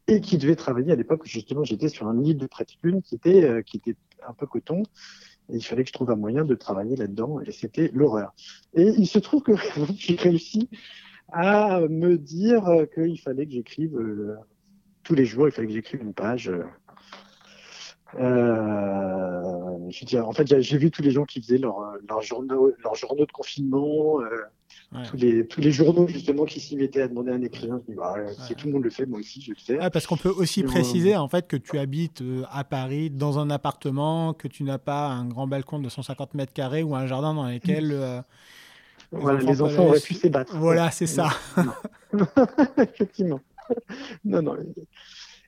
et qui devait travailler à l'époque justement j'étais sur un livre de pratique-lune qui était, euh, qui était un peu coton, et il fallait que je trouve un moyen de travailler là-dedans, et c'était l'horreur. Et il se trouve que j'ai réussi à me dire qu'il fallait que j'écrive euh, tous les jours, il fallait que j'écrive une page. Euh, je veux dire, en fait, j'ai vu tous les gens qui faisaient leurs leur journaux, leur journaux de confinement, euh, Ouais. Tous, les, tous les journaux justement qui s'y mettaient à demander un écrivain, je dis, bah, si tout le monde le fait, moi aussi je le fais. Ah, parce qu'on peut aussi préciser en fait que tu habites euh, à Paris dans un appartement, que tu n'as pas un grand balcon de 150 mètres carrés ou un jardin dans lequel euh, les voilà, enfants, les enfants auraient pu s'ébattre. Voilà, c'est ça. Effectivement. non, non.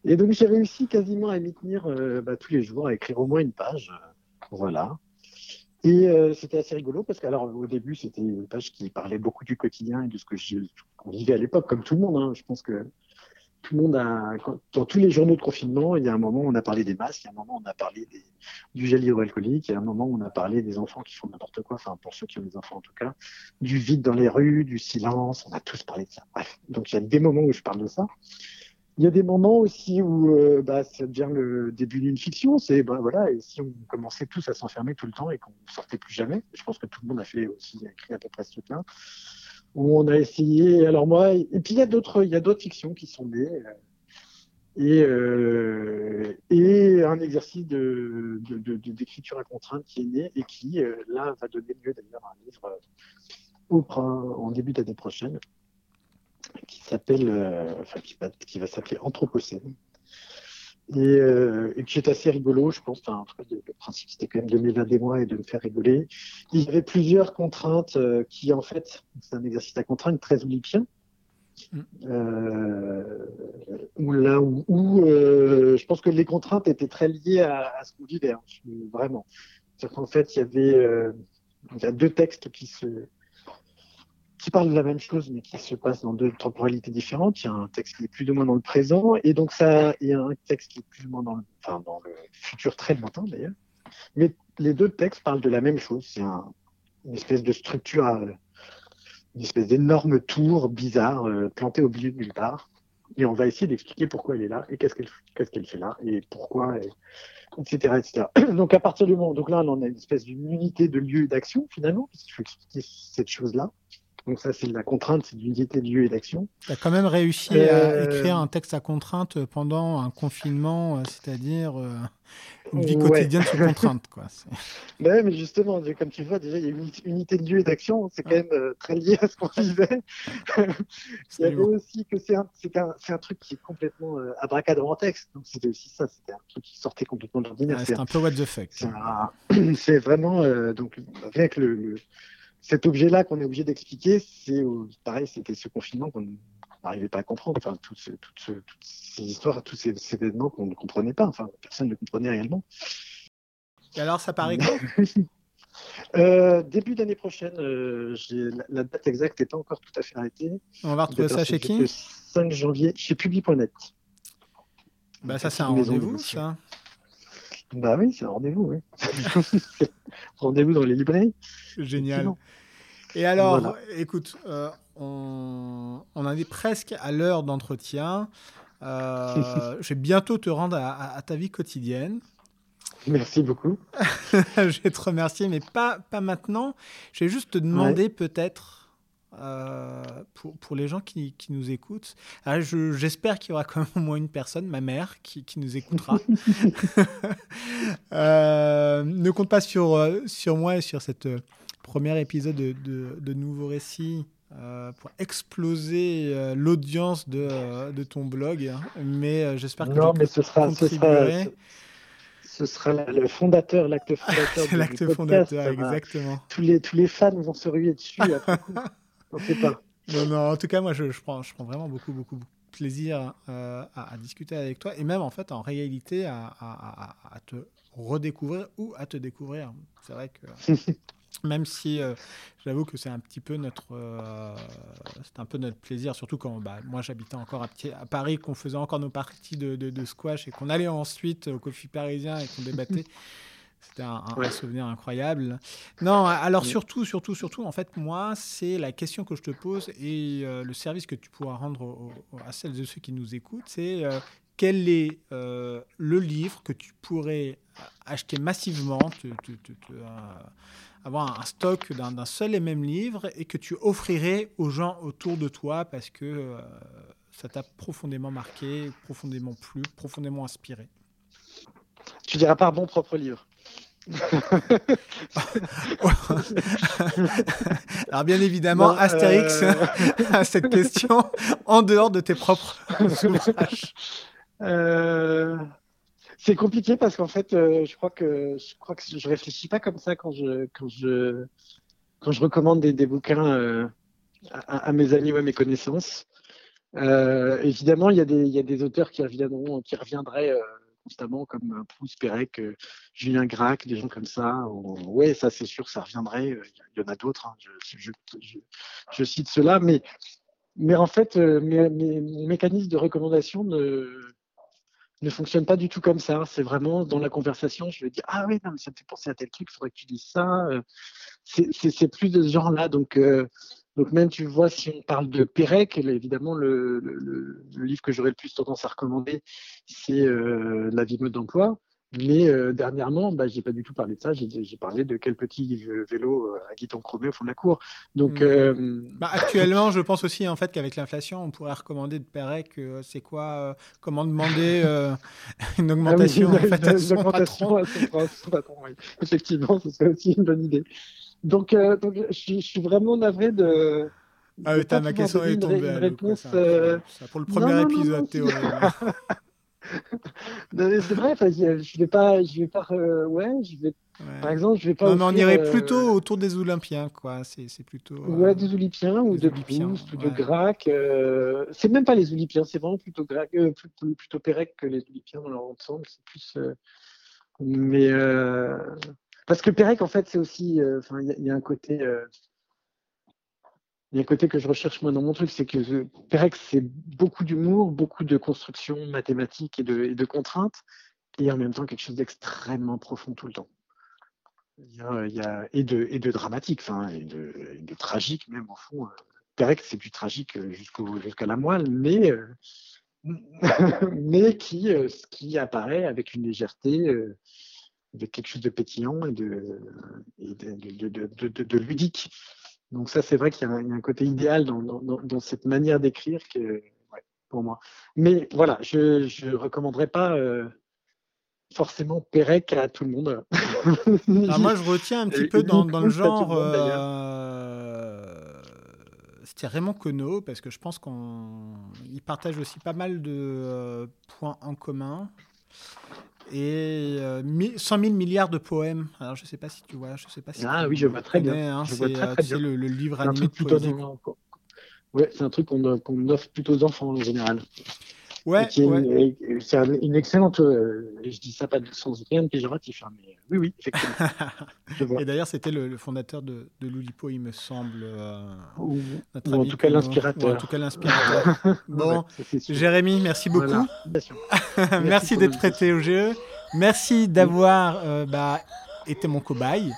Et donc j'ai réussi quasiment à m'y tenir euh, bah, tous les jours, à écrire au moins une page. voilà. Et euh, c'était assez rigolo parce qu'alors au début c'était une page qui parlait beaucoup du quotidien et de ce que je, qu'on vivait à l'époque, comme tout le monde. Hein. Je pense que tout le monde a, dans tous les journaux de confinement, il y a un moment où on a parlé des masques, il y a un moment où on a parlé du gel hydroalcoolique, il y a un moment où on a parlé des enfants qui font n'importe quoi, enfin pour ceux qui ont des enfants en tout cas, du vide dans les rues, du silence, on a tous parlé de ça. Bref, donc il y a des moments où je parle de ça. Il y a des moments aussi où euh, bah, ça devient le début d'une fiction. C'est bah, voilà, et si on commençait tous à s'enfermer tout le temps et qu'on ne sortait plus jamais, je pense que tout le monde a fait aussi écrit à peu près ce truc-là. Où on a essayé. Alors moi, et puis il y a d'autres, il y a d'autres fictions qui sont nées. et, euh, et un exercice de, d'écriture à contrainte qui est né et qui, euh, là, va donner lieu d'ailleurs à un livre euh, en début d'année prochaine qui s'appelle, enfin, qui va, qui va s'appeler Anthropocène. Et, et, qui est assez rigolo, je pense. Enfin, le, principe, c'était quand même de me des mois et de me faire rigoler. Il y avait plusieurs contraintes qui, en fait, c'est un exercice à contrainte très olympien, euh, où, là, où, euh, je pense que les contraintes étaient très liées à, ce qu'on vivait, hein, vraiment. C'est qu'en fait, il y avait euh, il y a deux textes qui se qui parlent de la même chose, mais qui se passent dans deux temporalités différentes. Il y a un texte qui est plus ou moins dans le présent, et donc ça, il y a un texte qui est plus ou moins dans le, futur très lointain d'ailleurs. Mais les deux textes parlent de la même chose. C'est un, une espèce de structure à, une espèce d'énorme tour bizarre euh, plantée au milieu de nulle part. Et on va essayer d'expliquer pourquoi elle est là et qu'est-ce qu'elle fait là et pourquoi, etc., etc. Donc à partir du moment, donc là on a une espèce d'une unité de lieu d'action finalement, puisqu'il faut expliquer cette chose-là. Donc ça, c'est la contrainte, c'est l'unité de lieu et d'action. Tu as quand même réussi à euh, écrire un texte à contrainte pendant un confinement, euh, c'est-à-dire euh, une vie quotidienne sous contrainte. Quoi. Mais justement, comme tu vois, déjà, il y a une unité de lieu et d'action, c'est quand même très lié à ce qu'on disait. il y avait aussi que c'est un, un, un, truc qui est complètement abracadabra en texte. Donc c'était aussi ça, c'était un truc qui sortait complètement de l'ordinaire. c'est un peu what the fuck. C'est vraiment, donc, avec le cet objet-là qu'on est obligé d'expliquer, c'est pareil, c'était ce confinement qu'on n'arrivait pas à comprendre. Enfin, toutes ces histoires, tous ces, événements qu'on ne comprenait pas. Enfin, personne ne comprenait réellement. Et alors, ça paraît quand euh, Début d'année prochaine. Euh, la, date exacte n'est pas encore tout à fait arrêtée. On va retrouver ça chez qui? Le 5 janvier, chez Publi.net. Bah, ça, c'est un rendez-vous, ça bah oui, c'est un rendez-vous, oui. rendez-vous dans les librairies. Génial. Et alors, écoute, euh, on, en est presque à l'heure d'entretien. Euh, je vais bientôt te rendre à, ta vie quotidienne. Merci beaucoup. je vais te remercier, mais pas, pas maintenant. Je vais juste te demander peut-être euh, pour, pour, les gens qui, qui nous écoutent. Ah, j'espère qu'il y aura quand même au moins une personne, ma mère, qui, qui nous écoutera. euh, ne compte pas sur, euh, sur moi et sur cette premier épisode de, de, de Nouveaux Récits. Euh, pour exploser l'audience de, de, ton blog, hein. mais j'espère que non, mais ce sera, ce sera, ce sera le fondateur, l'acte fondateur. l'acte fondateur, exactement. Tous les, tous les fans vont se ruer dessus après pas. Non, non, en tout cas, moi, je, je, prends, je prends vraiment beaucoup, beaucoup, beaucoup de plaisir euh, à, discuter avec toi et même, en fait, en réalité, à, à, à te redécouvrir ou à te découvrir. C'est vrai que. même si euh, j'avoue que c'est un petit peu notre euh, c'est un peu notre plaisir surtout quand bah, moi j'habitais encore à, à Paris qu'on faisait encore nos parties de, de, de squash et qu'on allait ensuite au coffee parisien et qu'on débattait C'était un, souvenir incroyable. Non, alors surtout, surtout, surtout, en fait, moi, c'est la question que je te pose et euh, le service que tu pourras rendre à celles et ceux qui nous écoutent, c'est euh, quel est euh, le livre que tu pourrais acheter massivement, avoir un stock d'un seul et même livre et que tu offrirais aux gens autour de toi parce que ça t'a profondément marqué, profondément plu, profondément inspiré? Tu diras pas bon propre livre. Alors bien évidemment, Astérix euh, a cette question en dehors de tes propres ouvrages. Euh, c'est compliqué parce qu'en fait, euh, je crois que je crois que je réfléchis pas comme ça quand je quand je quand je recommande des, bouquins à, mes amis ou à mes connaissances. évidemment, il y a des il y a des auteurs qui reviendront qui reviendraient constamment, comme Proust, Pérec, Julien Gracq, des gens comme ça. Ouais, ça c'est sûr, ça reviendrait. Il y en a d'autres. Hein. Je, cite cela, mais, mais en fait, mes, mon mécanisme de recommandation ne, ne fonctionne pas du tout comme ça. C'est vraiment dans la conversation, je vais dire ah oui, non, ça me fait penser à tel truc, il faudrait que tu dises ça. C'est plus de ce genre-là. Donc, donc même, tu vois, si on parle de Pérec, évidemment, le, le, livre que j'aurais le plus tendance à recommander, c'est euh, La vie mode d'emploi. Mais euh, dernièrement, bah, j'ai pas du tout parlé de ça. J'ai parlé de quel petit vélo à guidon chromé au fond de la cour. Donc, mmh. bah, actuellement, je pense aussi en fait qu'avec l'inflation, on pourrait recommander de Pérec. Euh, c'est quoi Comment demander une augmentation ah oui, en fait, à son patron? À son patron oui. Effectivement, ce serait aussi une bonne idée. Donc, donc je, je, suis vraiment navré de ah oui, ma question est tombée. Une réponse, euh, pour le premier épisode, Théo. c'est vrai, je vais pas, je vais pas, euh, ouais, je vais, par exemple, je vais pas. Non, mais on irait euh, plutôt autour des Olympiens, quoi. C'est plutôt. Ouais, des Olympiens ou de Proust ou de Grac. c'est même pas les Olympiens, c'est vraiment plutôt Grac, plutôt, plutôt Pérec que les Olympiens dans leur ensemble. C'est plus, mais parce que Pérec, en fait, c'est aussi, il y, a un côté que je recherche moi dans mon truc, c'est que Perec, c'est beaucoup d'humour, beaucoup de construction mathématique et de, contraintes, et en même temps quelque chose d'extrêmement profond tout le temps. Et, de, dramatique, et de, tragique même au fond. Perec, c'est du tragique jusqu'à la moelle, mais, euh, qui, euh, apparaît avec une légèreté, euh, avec quelque chose de pétillant et de, et de, de, de ludique. Donc ça, c'est vrai qu'il y, a un côté idéal dans, cette manière d'écrire que, pour moi. Mais voilà, je ne recommanderais pas euh, forcément Pérec à tout le monde. moi, je retiens un petit peu dans, le genre... Euh, c'était Raymond Queneau, parce que je pense qu'il partage aussi pas mal de euh, points en commun et 100 000 milliards de poèmes. Alors, je ne sais pas si tu vois. Je sais pas si ah oui, je vois très bien. Hein, c'est le, le, livre animé c'est un truc qu'on offre plutôt aux enfants en général. Ouais, c'est une excellente. Euh, je dis ça pas sans rien de péjoratif, hein, mais oui, oui, effectivement. Et d'ailleurs, c'était le, fondateur de, de l'Oulipo, il me semble. Euh, ou, en tout cas l'inspirateur. En tout cas l'inspirateur. bon, Jérémy, merci beaucoup. merci, d'être prêté au jeu. Merci d'avoir euh, bah, été mon cobaye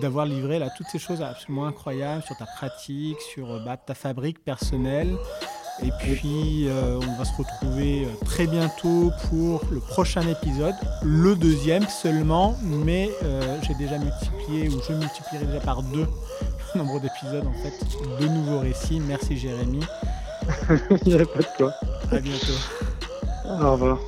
d'avoir livré là toutes ces choses absolument incroyables sur ta pratique, sur bah, ta fabrique personnelle. Et puis, euh, on va se retrouver euh, très bientôt pour le prochain épisode, le deuxième seulement, mais euh, j'ai déjà multiplié, ou je multiplierai déjà par deux le nombre d'épisodes, en fait, de nouveaux récits. Merci Jérémy. Il n'y a pas de quoi. À bientôt. Au revoir.